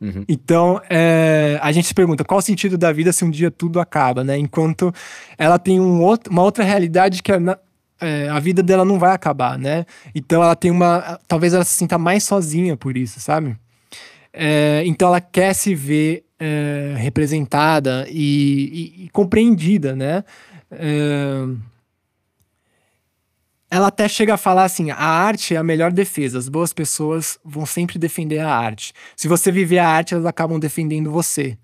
Uhum. Então, é, a gente se pergunta qual o sentido da vida se um dia tudo acaba, né? Enquanto ela tem um outro, uma outra realidade que é, é, a vida dela não vai acabar, né? Então, ela tem uma. Talvez ela se sinta mais sozinha por isso, sabe? É, então, ela quer se ver é, representada e, e, e, compreendida, né? É, ela até chega a falar assim: a arte é a melhor defesa. As boas pessoas vão sempre defender a arte. Se você viver a arte, elas acabam defendendo você.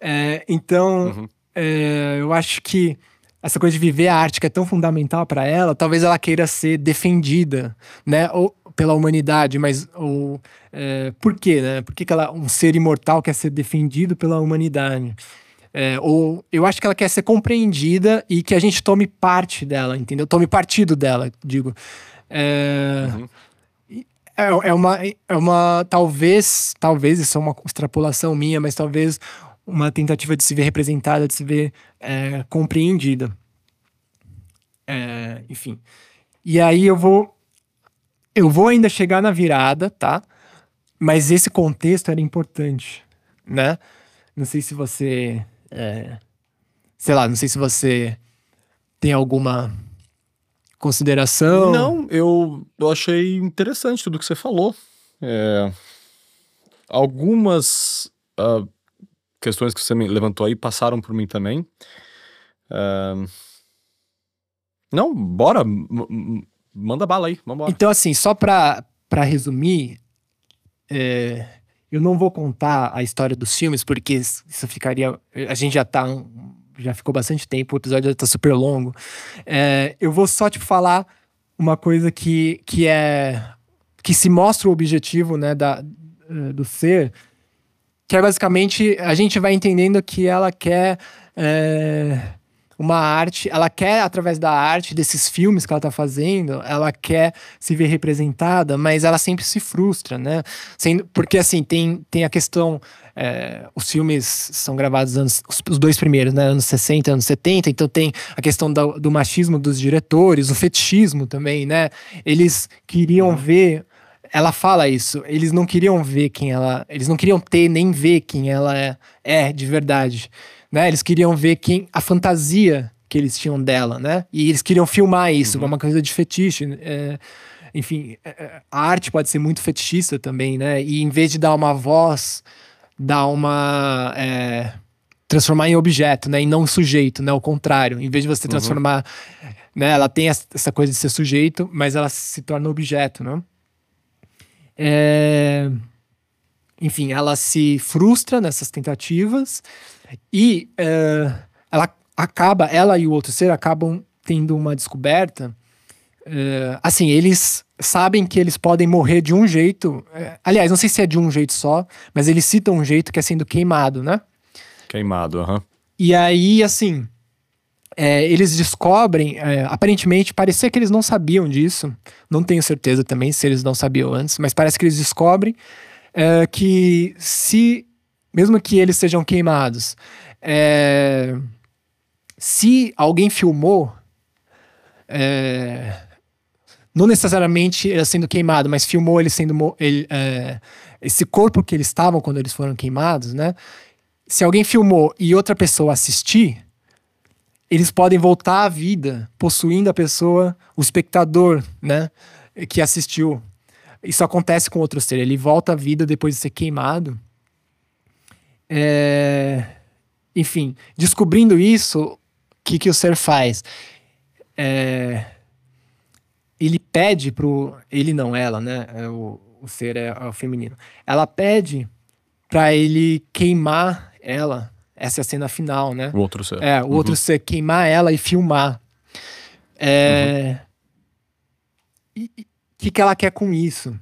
É, então, uhum. é, eu acho que essa coisa de viver a arte que é tão fundamental para ela, talvez ela queira ser defendida, né? Ou pela humanidade, mas ou, é, por quê, né? Por que, que ela, um ser imortal quer ser defendido pela humanidade? É, ou eu acho que ela quer ser compreendida e que a gente tome parte dela, entendeu? Tome partido dela, digo. É, uhum. é, é, uma, é uma. Talvez, talvez, isso é uma extrapolação minha, mas talvez uma tentativa de se ver representada, de se ver é, compreendida. É, enfim. E aí eu vou eu vou ainda chegar na virada, tá? Mas esse contexto era importante, né? Não sei se você. É, sei lá, não sei se você tem alguma consideração. Não, eu, eu achei interessante tudo que você falou. É, algumas uh, questões que você levantou aí passaram por mim também. Uh, não, bora Manda bala aí, vamos Então, assim, só pra, pra resumir, é, Eu não vou contar a história dos filmes, porque isso ficaria. A gente já tá. Já ficou bastante tempo, o episódio já tá super longo. É, eu vou só, tipo, falar uma coisa que, que é. que se mostra o objetivo, né, da, do ser, que é basicamente a gente vai entendendo que ela quer. É, uma arte, ela quer, através da arte, desses filmes que ela tá fazendo, ela quer se ver representada, mas ela sempre se frustra, né? Sendo, porque, assim, tem, tem a questão. É, os filmes são gravados anos, os, dois primeiros, né? Anos 60, anos 70, então tem a questão do, do machismo dos diretores, o fetichismo também, né? Eles queriam uhum. ver ela fala isso. Eles não queriam ver quem ela. Eles não queriam ter nem ver quem ela é, é de verdade né? Eles queriam ver quem a fantasia que eles tinham dela, né? E eles queriam filmar isso, uhum. uma coisa de fetiche. É, enfim, é, é, a arte pode ser muito fetichista também, né? E em vez de dar uma voz, dar uma. É, transformar em objeto, né? E não sujeito, né? O contrário. Em vez de você uhum. transformar. Uhum. Né? Ela tem essa coisa de ser sujeito, mas ela se torna objeto, né? É... Enfim, ela se frustra nessas tentativas e uh, ela acaba, ela e o outro ser acabam tendo uma descoberta. Uh, assim, eles sabem que eles podem morrer de um jeito. Uh, aliás, não sei se é de um jeito só, mas eles citam um jeito que é sendo queimado, né? Queimado, aham. Uhum. E aí, assim, é, eles descobrem, é, aparentemente, parecia que eles não sabiam disso. Não tenho certeza também se eles não sabiam antes, mas parece que eles descobrem é, que se mesmo que eles sejam queimados, é, se alguém filmou, é, não necessariamente ele sendo queimado, mas filmou ele sendo ele, é, esse corpo que eles estavam quando eles foram queimados, né? Se alguém filmou e outra pessoa assistir, eles podem voltar à vida, possuindo a pessoa, o espectador, né, que assistiu. Isso acontece com outro ser. Ele volta à vida depois de ser queimado é... Enfim, descobrindo isso, o que, que o ser faz? É... Ele pede pro. Ele não, ela, né? É o, o ser é, o feminino. Ela pede para ele queimar ela. Essa é a cena final, né? O outro ser. É, o uhum. outro ser queimar ela e filmar. É. O uhum. que, que ela quer com isso?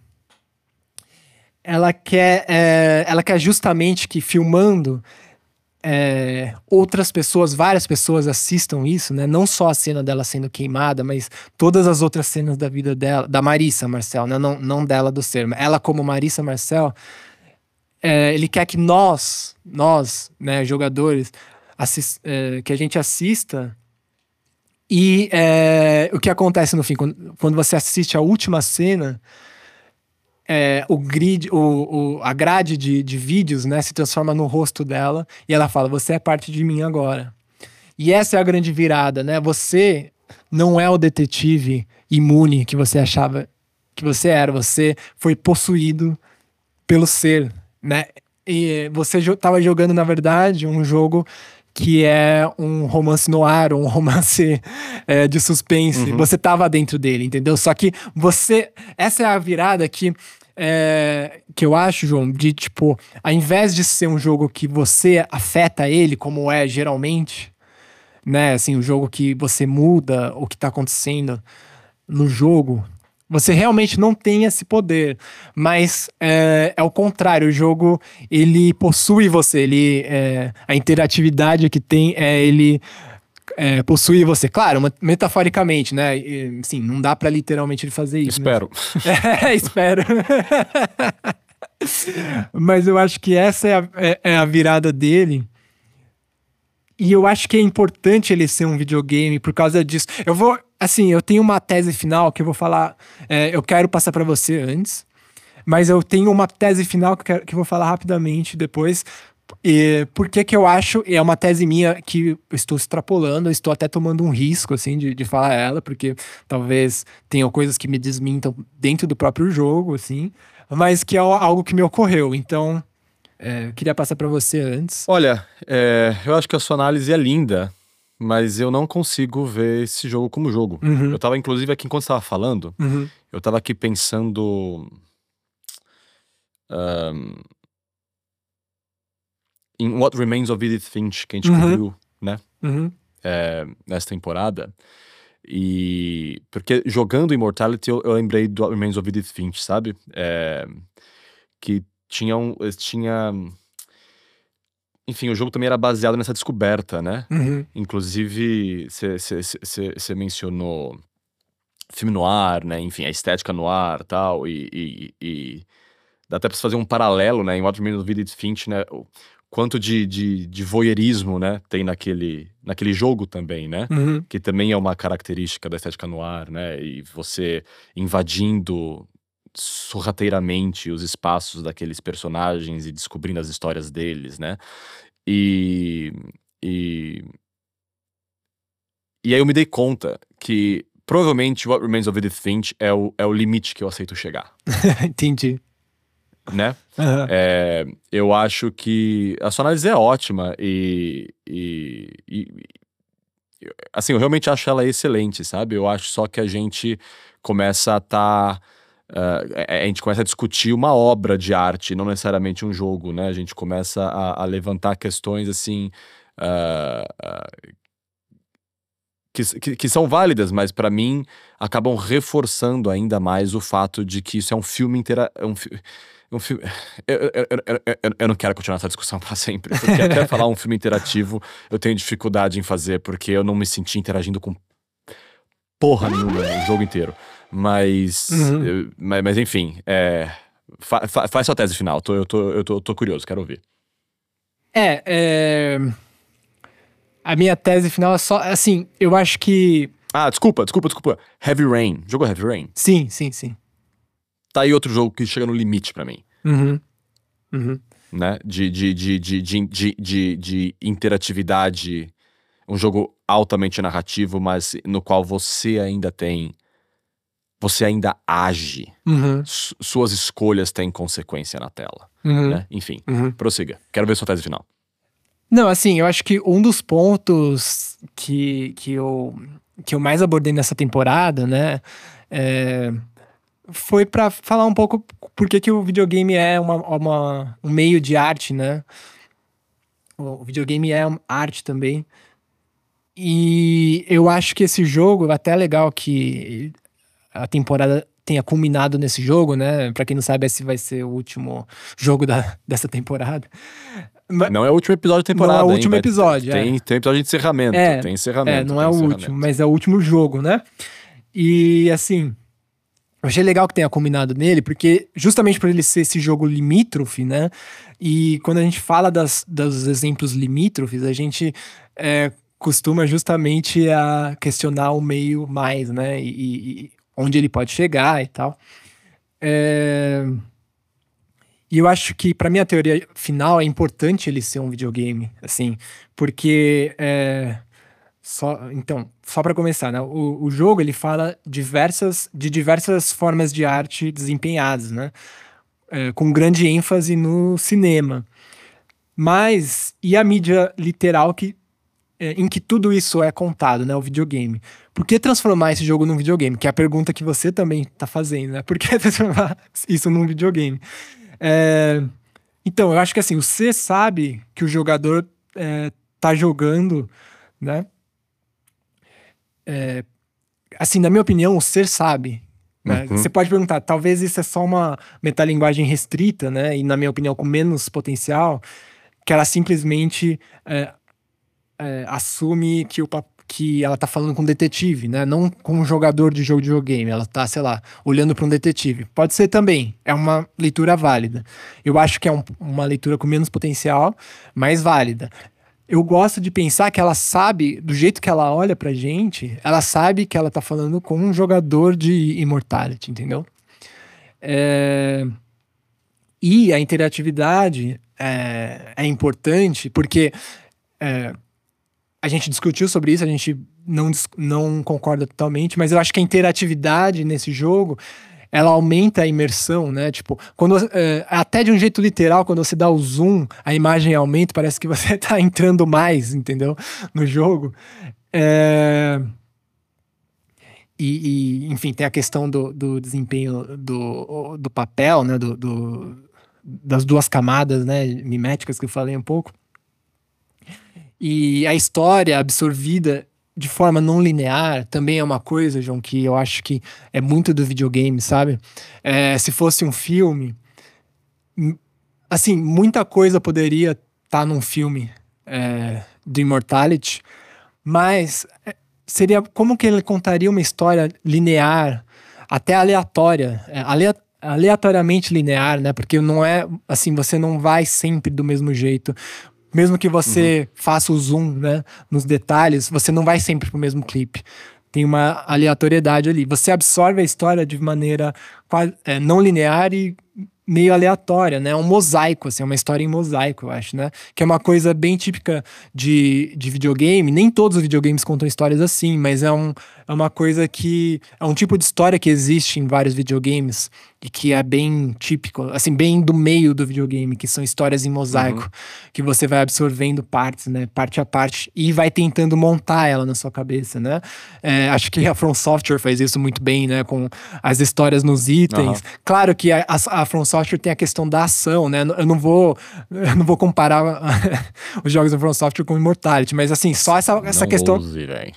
Ela quer, é, ela quer justamente que filmando é, outras pessoas, várias pessoas assistam isso, né? Não só a cena dela sendo queimada, mas todas as outras cenas da vida dela, da Marissa Marcel, né? Não, não dela do ser, ela como Marissa Marcel, é, ele quer que nós, nós, né, jogadores, assist, é, que a gente assista e é, o que acontece no fim, quando, quando você assiste a última cena, é, o grid, o, o, a grade de, de vídeos, né, se transforma no rosto dela e ela fala: Você é parte de mim agora. E essa é a grande virada, né? Você não é o detetive imune que você achava que você era. Você foi possuído pelo ser, né? E você estava jogando, na verdade, um jogo que é um romance no ar, um romance é, de suspense. Uhum. Você tava dentro dele, entendeu? Só que você. Essa é a virada que. É, que eu acho, João, de tipo, ao invés de ser um jogo que você afeta ele, como é geralmente, né? Assim, o um jogo que você muda o que tá acontecendo no jogo, você realmente não tem esse poder, mas é, é o contrário. O jogo ele possui você, ele é, a interatividade que tem é ele é, possui você. Claro, metaforicamente, né? E, sim, não dá para literalmente ele fazer isso. Espero. *laughs* É, espero. *laughs* mas eu acho que essa é a, é, é a virada dele. E eu acho que é importante ele ser um videogame por causa disso. Eu vou, assim, eu tenho uma tese final que eu vou falar, é, eu quero passar para você antes, mas eu tenho uma tese final que eu, quero, que eu vou falar rapidamente depois. E por que que eu acho, é uma tese minha que eu estou extrapolando, eu estou até tomando um risco, assim, de, de falar ela, porque talvez tenham coisas que me desmintam dentro do próprio jogo, assim, mas que é algo que me ocorreu. Então, é, queria passar para você antes. Olha, é, eu acho que a sua análise é linda, mas eu não consigo ver esse jogo como jogo. Uhum. Eu tava, inclusive, aqui enquanto estava falando, uhum. eu tava aqui pensando. Um, em What Remains of Edith Finch, que a gente Uhum. cobriu, né? Uhum. é, nessa temporada. E. Porque jogando Immortality, eu, eu lembrei do What Remains of Edith Finch, sabe? É, que tinha um. Tinha. Enfim, o jogo também era baseado nessa descoberta, né? Uhum. Inclusive, você mencionou filme no ar, né? Enfim, a estética no ar tal, e, e, e dá até pra fazer um paralelo, né? Em What Remains of Edith Finch, né? O quanto de, de, de voyeurismo, né? Tem naquele, naquele jogo também, né? Uhum. Que também é uma característica da estética no ar, né? E você invadindo sorrateiramente os espaços daqueles personagens e descobrindo as histórias deles, né? E, e, e aí eu me dei conta que provavelmente What Remains of Edith Finch é o, é o limite que eu aceito chegar, *laughs* Entendi. né? Aham. É, eu acho que a sua análise é ótima e, e- e- assim, eu realmente acho ela excelente, sabe? Eu acho só que a gente começa a tá ah, a gente começa a discutir uma obra de arte, não necessariamente um jogo, né? A gente começa a, a levantar questões assim ah, ah, que, que, que são válidas, mas pra mim acabam reforçando ainda mais o fato de que isso é um filme inteira, é um, fi- um filme. *laughs* Eu, eu, eu, eu- não quero continuar essa discussão *laughs* pra sempre, porque até falar um filme interativo eu tenho dificuldade em fazer, porque eu não me senti interagindo com porra nenhuma o jogo inteiro. Mas, Uhum. eu- mas, mas enfim, é, fa- fa- faz sua tese final, tô, eu, tô, eu tô, tô curioso, quero ouvir. É, é, a minha tese final é só, assim, eu acho que Ah, desculpa, desculpa, desculpa. Heavy Rain. Jogou Heavy Rain? sim, sim, sim. Tá aí outro jogo que chega no limite pra mim. Uhum. Uhum. né? De, de, de, de, de, de, de, de interatividade. Um jogo altamente narrativo, mas no qual você ainda tem. Você ainda age. Uhum. Su- suas escolhas têm consequência na tela. Uhum. Né? Enfim, Uhum. prossiga. Quero ver sua tese final. Não, assim, eu acho que um dos pontos que, que, eu, que eu mais abordei nessa temporada, né, é, foi pra falar um pouco por que que o videogame é uma, uma- um meio de arte, né? O videogame é arte também. E eu acho que esse jogo, até legal que a temporada tenha culminado nesse jogo, né? Pra quem não sabe, esse vai ser o último jogo da, *laughs* dessa temporada. Ma- Não é o último episódio da temporada. Não é o hein? último Vai- episódio, é. Tem, tem episódio de encerramento. É, tem encerramento. É, não é o último, mas é o último jogo, né? E assim, eu achei legal que tenha combinado nele, porque justamente por ele ser esse jogo limítrofe, né? E quando a gente fala das, dos exemplos limítrofes, a gente é, costuma justamente a questionar o meio mais, né? E- e onde ele pode chegar e tal. É, E eu acho que, para minha teoria final, é importante ele ser um videogame, assim, porque é, só, então, só para começar, né? O, o jogo ele fala diversas, de diversas formas de arte desempenhadas, né? É, com grande ênfase no cinema. Mas e a mídia literal que em que tudo isso é contado, né? O videogame. Por que transformar esse jogo num videogame? Que é a pergunta que você também tá fazendo, né? *laughs* Por que transformar isso num videogame? É, Então, eu acho que assim, você sabe que o jogador é, tá jogando, né? É, assim, na minha opinião, o ser sabe. né? Uhum. Você pode perguntar, talvez isso é só uma metalinguagem restrita, né? E na minha opinião, com menos potencial, que ela simplesmente é, assume que, o, que ela tá falando com um detetive, né? Não com um jogador de jogo de videogame. Ela tá, sei lá, olhando para um detetive. Pode ser também. É uma leitura válida. Eu acho que é um- uma leitura com menos potencial, mas válida. Eu gosto de pensar que ela sabe, do jeito que ela olha pra gente, ela sabe que ela tá falando com um jogador de Immortality, entendeu? É, E a interatividade é, é importante porque é, a gente discutiu sobre isso, a gente não, não concorda totalmente, mas eu acho que a interatividade nesse jogo ela aumenta a imersão, né? Tipo, quando é, até de um jeito literal, quando você dá o zoom, a imagem aumenta, parece que você *laughs* tá entrando mais, entendeu? No jogo. É, E, e, enfim, tem a questão do, do desempenho do, do papel, né? Do, do- das duas camadas, né? Miméticas que eu falei um pouco. E a história absorvida de forma não linear também é uma coisa, João, que eu acho que é muito do videogame, sabe? É, se fosse um filme, assim, muita coisa poderia estar tá num filme é, do Immortality, mas é, seria como que ele contaria uma história linear, até aleatória, é, aleatoriamente linear, né? Porque não é assim, você não vai sempre do mesmo jeito. Mesmo que você uhum. faça o zoom, né, nos detalhes, você não vai sempre pro mesmo clipe. Tem uma aleatoriedade ali. Você absorve a história de maneira é, não linear e meio aleatória, né? Um mosaico, assim, uma história em mosaico, eu acho, né? Que é uma coisa bem típica de, de videogame. Nem todos os videogames contam histórias assim, mas é, um, é uma coisa que. É um tipo de história que existe em vários videogames e que é bem típico, assim, bem do meio do videogame, que são histórias em mosaico, uhum. que você vai absorvendo partes, né, parte a parte, e vai tentando montar ela na sua cabeça, né? É, acho que a From Software faz isso muito bem, né, com as histórias nos itens. Uhum. Claro que a, a, From Software tem a questão da ação, né? Eu não vou, *laughs* eu não vou comparar *laughs* os jogos da From Software com Immortality, mas assim, só essa, essa não questão. *laughs*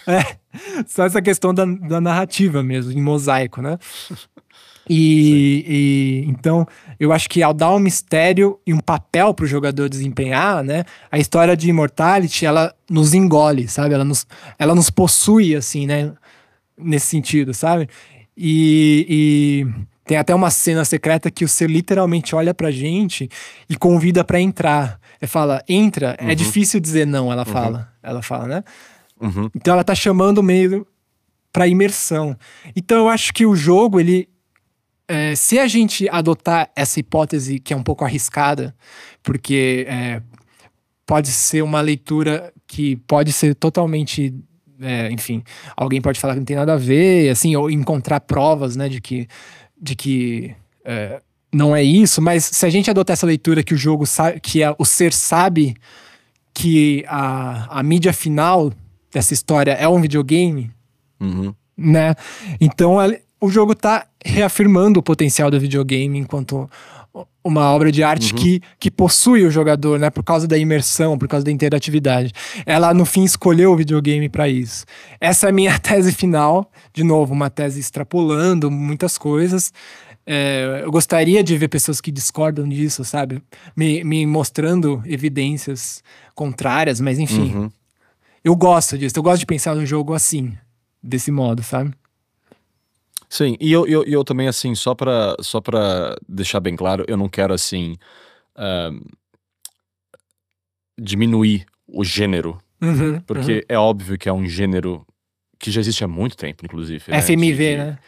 É, só essa questão da, da narrativa mesmo, em mosaico, né? E, e, então eu acho que ao dar um mistério e um papel para o jogador desempenhar, né, a história de Immortality ela nos engole, sabe? Ela nos, ela nos possui assim, né? Nesse sentido, sabe? E, e tem até uma cena secreta que o ser literalmente olha pra gente e convida para entrar. Ele fala, entra, é uhum. é difícil dizer não, ela uhum. fala. Ela fala, né? Uhum. Então ela tá chamando meio para imersão. Então eu acho que o jogo ele é, se a gente adotar essa hipótese que é um pouco arriscada, porque é, pode ser uma leitura que pode ser totalmente é, enfim, alguém pode falar que não tem nada a ver, assim, ou encontrar provas, né, de que, de que é, não é isso, mas se a gente adotar essa leitura que o jogo sabe, que o ser sabe que a, a mídia final dessa história é um videogame, uhum. né, então o jogo tá reafirmando o potencial do videogame enquanto uma obra de arte uhum. que, que possui o jogador, né? Por causa da imersão, por causa da interatividade. Ela, no fim, escolheu o videogame para isso. Essa é a minha *laughs* tese final. De novo, uma tese extrapolando muitas coisas. É, eu gostaria de ver pessoas que discordam disso, sabe? Me, me mostrando evidências contrárias, mas enfim. Uhum. Eu gosto disso. Eu gosto de pensar no jogo assim, desse modo, sabe? Sim, e eu, eu, eu também, assim, só pra, só pra deixar bem claro, eu não quero, assim, uh, diminuir o gênero, uhum, porque uhum. é óbvio que é um gênero que já existe há muito tempo, inclusive. Né? FMV, de, né?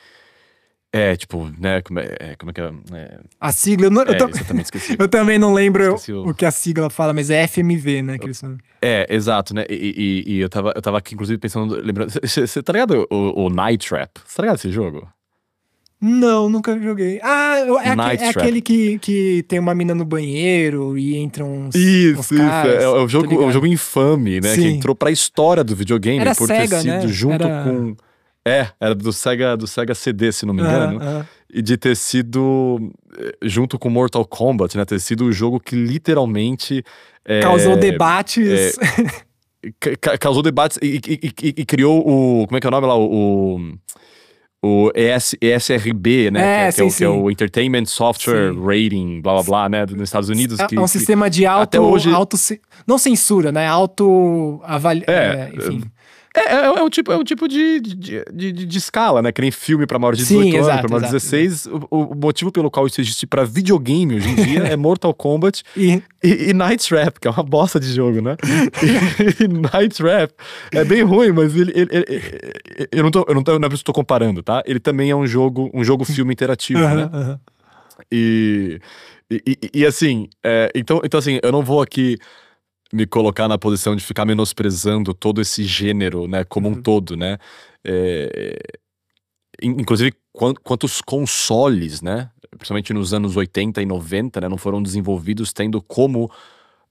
É, tipo, né, como é, é como é que é? é... A sigla, eu, não, é, eu, *laughs* eu, também não lembro o... o... que a sigla fala, mas é FMV, né? Que eles É, exato, né? E, e, e, eu, tava, eu tava aqui, inclusive, pensando, lembrando. Você tá ligado o, o Night Trap? Você tá ligado esse jogo? Não, nunca joguei. Ah, é, é aquele que, que tem uma mina no banheiro e entram uns. Isso, uns isso. É, é, o jogo, é um jogo infame, né? Sim. Que entrou pra história do videogame Era por Sega, ter sido né? junto Era... com. É, era do Sega, do Sega CD, se não me engano. Uh -huh. E de ter sido, eh, junto com Mortal Kombat, né? Ter sido o jogo que literalmente. É, Causou debates. É, causou debates e, e, e, e, criou o. Como é que é o nome lá? o, o ES, ESRB, né? É, que, é, sim, que, é, o, que é, o, Entertainment Software sim. Rating, blá blá blá, né? Nos Estados Unidos. É, que, é um que, sistema de auto, até hoje... auto. Não censura, né? Auto. Avali... É, é enfim. É, é, é, um tipo, é um tipo de, de, de, de escala, né? Que nem filme pra maior de 18 Sim, anos, exato, pra maior de 16. O, o, motivo pelo qual isso existe pra videogame hoje em dia é Mortal Kombat *laughs* e... E, e Night Trap, que é uma bosta de jogo, né? *laughs* e, e Night Trap é bem ruim, mas ele. ele, ele, ele eu não tô, eu não tô, não é tô comparando, tá? Ele também é um jogo, um jogo filme interativo, uh -huh, né? Uh -huh. E, e, e, assim, é, então, então assim, eu não vou aqui me colocar na posição de ficar menosprezando todo esse gênero, né, como um uhum. todo, né? É, inclusive, quantos consoles, né, principalmente nos anos 80 e 90, né, não foram desenvolvidos tendo como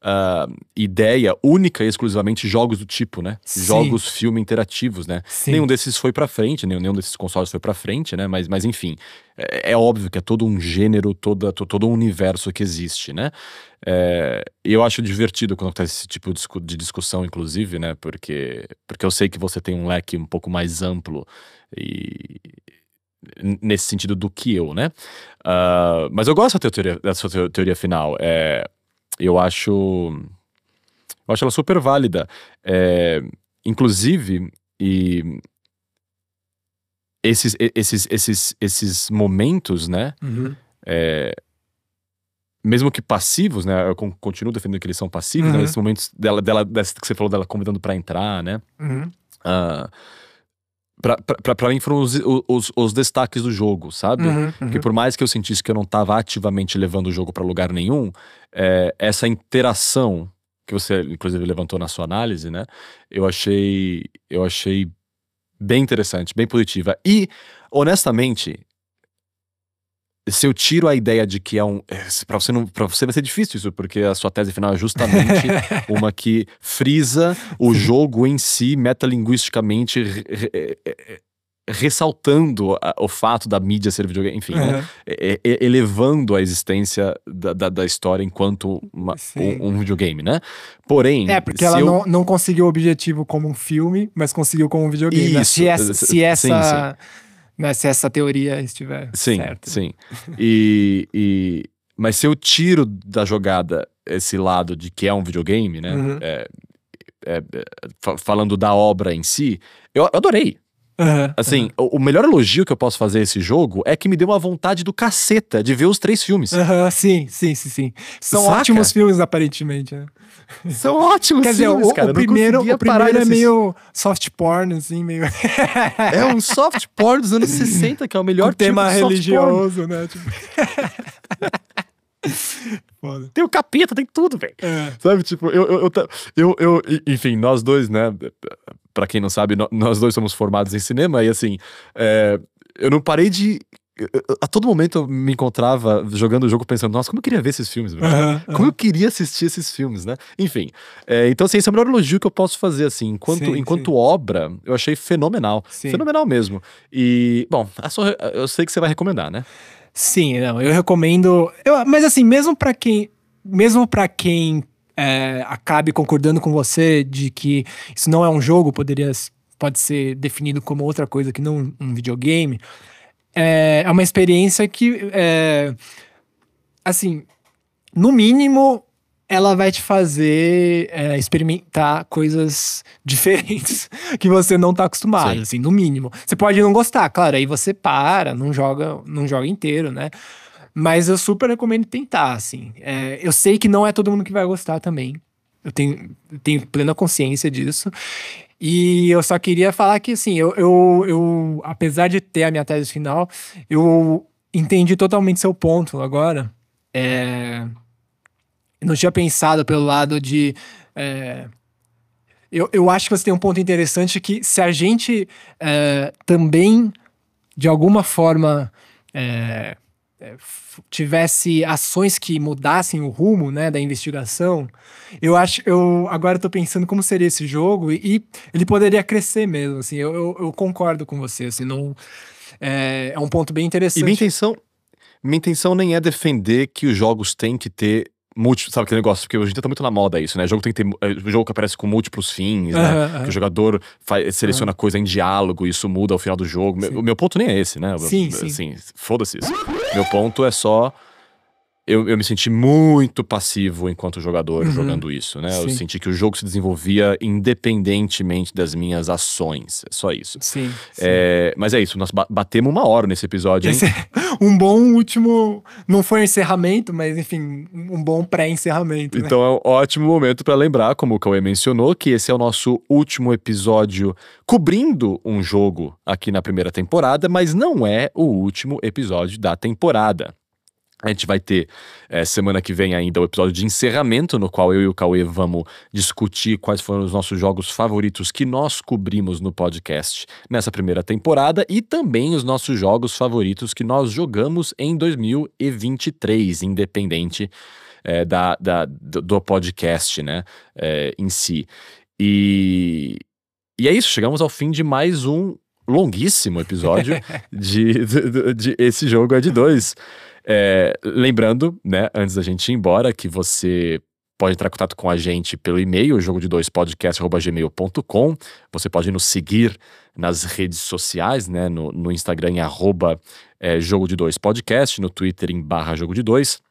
uh, ideia única e exclusivamente jogos do tipo, né? Sim. Jogos filme interativos, né? Sim. Nenhum desses foi pra frente, nenhum, nenhum desses consoles foi pra frente, né? Mas, mas enfim, é, é óbvio que é todo um gênero, toda, to- todo um universo que existe, né? É, e eu acho divertido quando acontece esse tipo de discu- de discussão, inclusive, né? Porque, porque eu sei que você tem um leque um pouco mais amplo e nesse sentido do que eu, né? Ah, mas eu gosto da teoria, da sua teo- teoria final. É, eu acho. Eu acho ela super válida. É, inclusive, e esses, esses, esses, esses momentos, né? Uhum. é, mesmo que passivos, né? Eu con- continuo defendendo que eles são passivos, né? Uhum. Esses momentos dela, dela, dessa que você falou dela convidando pra entrar, né? Uhum. Ah, pra mim foram os, os, os destaques do jogo, sabe? Uhum. Porque por mais que eu sentisse que eu não estava ativamente levando o jogo para lugar nenhum, é, essa interação que você inclusive levantou na sua análise, né? Eu achei, eu achei bem interessante, bem positiva. E honestamente, se eu tiro a ideia de que é um, para você não, você vai ser difícil isso, porque a sua tese final é justamente *laughs* uma que frisa o jogo em si metalinguisticamente re- re- re- ressaltando a- o fato da mídia ser videogame, enfim, né? Uhum. E- e- elevando a existência da, da, da história enquanto uma- Sim. um, um videogame, né? Porém, É, porque ela eu- não, não conseguiu o objetivo como um filme, mas conseguiu como um videogame. né? Isso, Se essa, sim, se essa, sim. Né, se essa teoria estiver Sim, certa. sim. E, e- mas se eu tiro da jogada esse lado de que é um videogame, né? Uhum. é- é- é, fa- falando da obra em si, eu eu adorei. Aham, Assim, o, o melhor elogio que eu posso fazer a esse jogo é que me deu uma vontade do caceta de ver os três filmes. aham, sim, sim, sim, sim. São Saca? ótimos filmes, aparentemente. né? São ótimos Quer dizer, filmes, o, cara. o primeiro, o primeiro é meio soft porn, assim, meio. *laughs* É um soft porn dos anos 60, que é o melhor com tema tipo de soft porn. religioso, né? Tipo... *laughs* *laughs* Foda. Tem o capeta, tem tudo, velho. É. Sabe, tipo, eu, eu, eu, eu, eu- enfim, nós dois, né? Pra quem não sabe, nó- nós dois somos formados em cinema e assim, é, eu não parei de. A todo momento eu me encontrava jogando o jogo pensando, nossa, como eu queria ver esses filmes, velho. Aham, Como eu queria assistir esses filmes, né? Enfim. é, então, assim, esse é o melhor elogio que eu posso fazer, assim. Enquanto, Sim, enquanto obra, eu achei fenomenal. Sim. Fenomenal mesmo. E, bom, a sua- eu sei que você vai recomendar, né? Sim, não, eu recomendo. eu- mas assim, mesmo pra quem, mesmo para quem é, acabe concordando com você de que isso não é um jogo, poderia pode ser definido como outra coisa que não um videogame, é, é uma experiência que, é, assim, no mínimo ela vai te fazer é, experimentar coisas diferentes *laughs* que você não tá acostumado, Sim. assim, no mínimo. Você pode não gostar, claro, aí você para, não joga, não joga inteiro, né? Mas eu super recomendo tentar, assim. É, eu sei que não é todo mundo que vai gostar também. Eu tenho, eu tenho plena consciência disso. E eu só queria falar que, assim, eu, eu, eu, apesar de ter a minha tese final, eu entendi totalmente seu ponto agora. É, não tinha pensado pelo lado de. é, eu, eu acho que você tem um ponto interessante que se a gente é, também, de alguma forma, é, é, tivesse ações que mudassem o rumo né, da investigação, eu acho. Eu agora estou pensando como seria esse jogo e, e ele poderia crescer mesmo. Assim, eu, eu, eu concordo com você. Assim, não, é, é um ponto bem interessante. E minha intenção, minha intenção nem é defender que os jogos têm que ter múltiplos, sabe aquele negócio? Porque hoje em dia tá muito na moda isso, né? O jogo tem que ter, é, o jogo que aparece com múltiplos fins, né? Que o jogador faz, seleciona coisa em diálogo e isso muda ao final do jogo. Meu- Sim. O meu ponto nem é esse, né? Sim, sim. Assim, foda-se isso. Meu ponto é só. Eu, eu me senti muito passivo enquanto jogador Uhum. jogando isso, né? Eu Sim. senti que o jogo se desenvolvia independentemente das minhas ações. É só isso. Sim. sim. É, mas é isso, nós ba- batemos uma hora nesse episódio, hein? Esse é um bom último. Não foi um encerramento, mas enfim, um bom pré-encerramento. né? Então é um ótimo momento para lembrar, como o Cauê mencionou, que esse é o nosso último episódio cobrindo um jogo aqui na primeira temporada, mas não é o último episódio da temporada. A gente vai ter eh, semana que vem ainda o episódio de encerramento, no qual eu e o Cauê vamos discutir quais foram os nossos jogos favoritos que nós cobrimos no podcast nessa primeira temporada e também os nossos jogos favoritos que nós jogamos em 2023, independente é, da, da, do podcast, né, é, em si. E, e é isso, chegamos ao fim de mais um longuíssimo episódio *laughs* de, de, de, Esse Jogo é de Dois. É, lembrando, né, antes da gente ir embora, que você pode entrar em contato com a gente pelo e-mail, jogo de dois podcast.gmail.com. Você pode nos seguir nas redes sociais, né? No, no Instagram em arroba é, jogo de dois podcast, no Twitter em barra jogo de dois.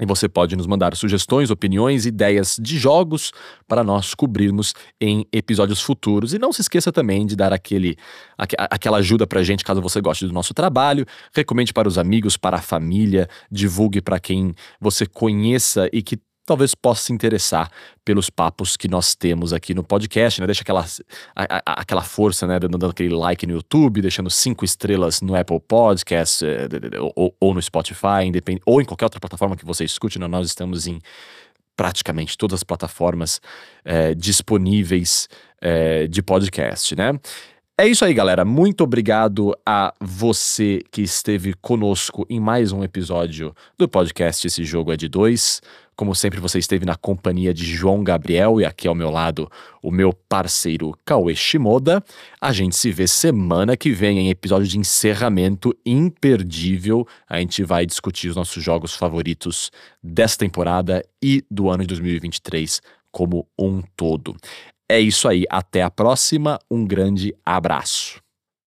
E você pode nos mandar sugestões, opiniões, ideias de jogos para nós cobrirmos em episódios futuros. E não se esqueça também de dar aquele, aqu aquela ajuda para a gente caso você goste do nosso trabalho. Recomende para os amigos, para a família, divulgue para quem você conheça e que talvez possa se interessar pelos papos que nós temos aqui no podcast, né? Deixa aquela, a, a, aquela força, né? Dando, aquele like no YouTube, deixando cinco estrelas no Apple Podcast eh, ou, ou, no Spotify, independ, ou em qualquer outra plataforma que você escute. Né? Nós estamos em praticamente todas as plataformas eh, disponíveis eh, de podcast, né? É isso aí, galera. Muito obrigado a você que esteve conosco em mais um episódio do podcast Esse Jogo é de Dois. Como sempre, você esteve na companhia de João Gabriel e aqui ao meu lado o meu parceiro Cauê Shimoda. A gente se vê semana que vem em episódio de encerramento imperdível. A gente vai discutir os nossos jogos favoritos desta temporada e do ano de 2023 como um todo. É isso aí, até a próxima, um grande abraço.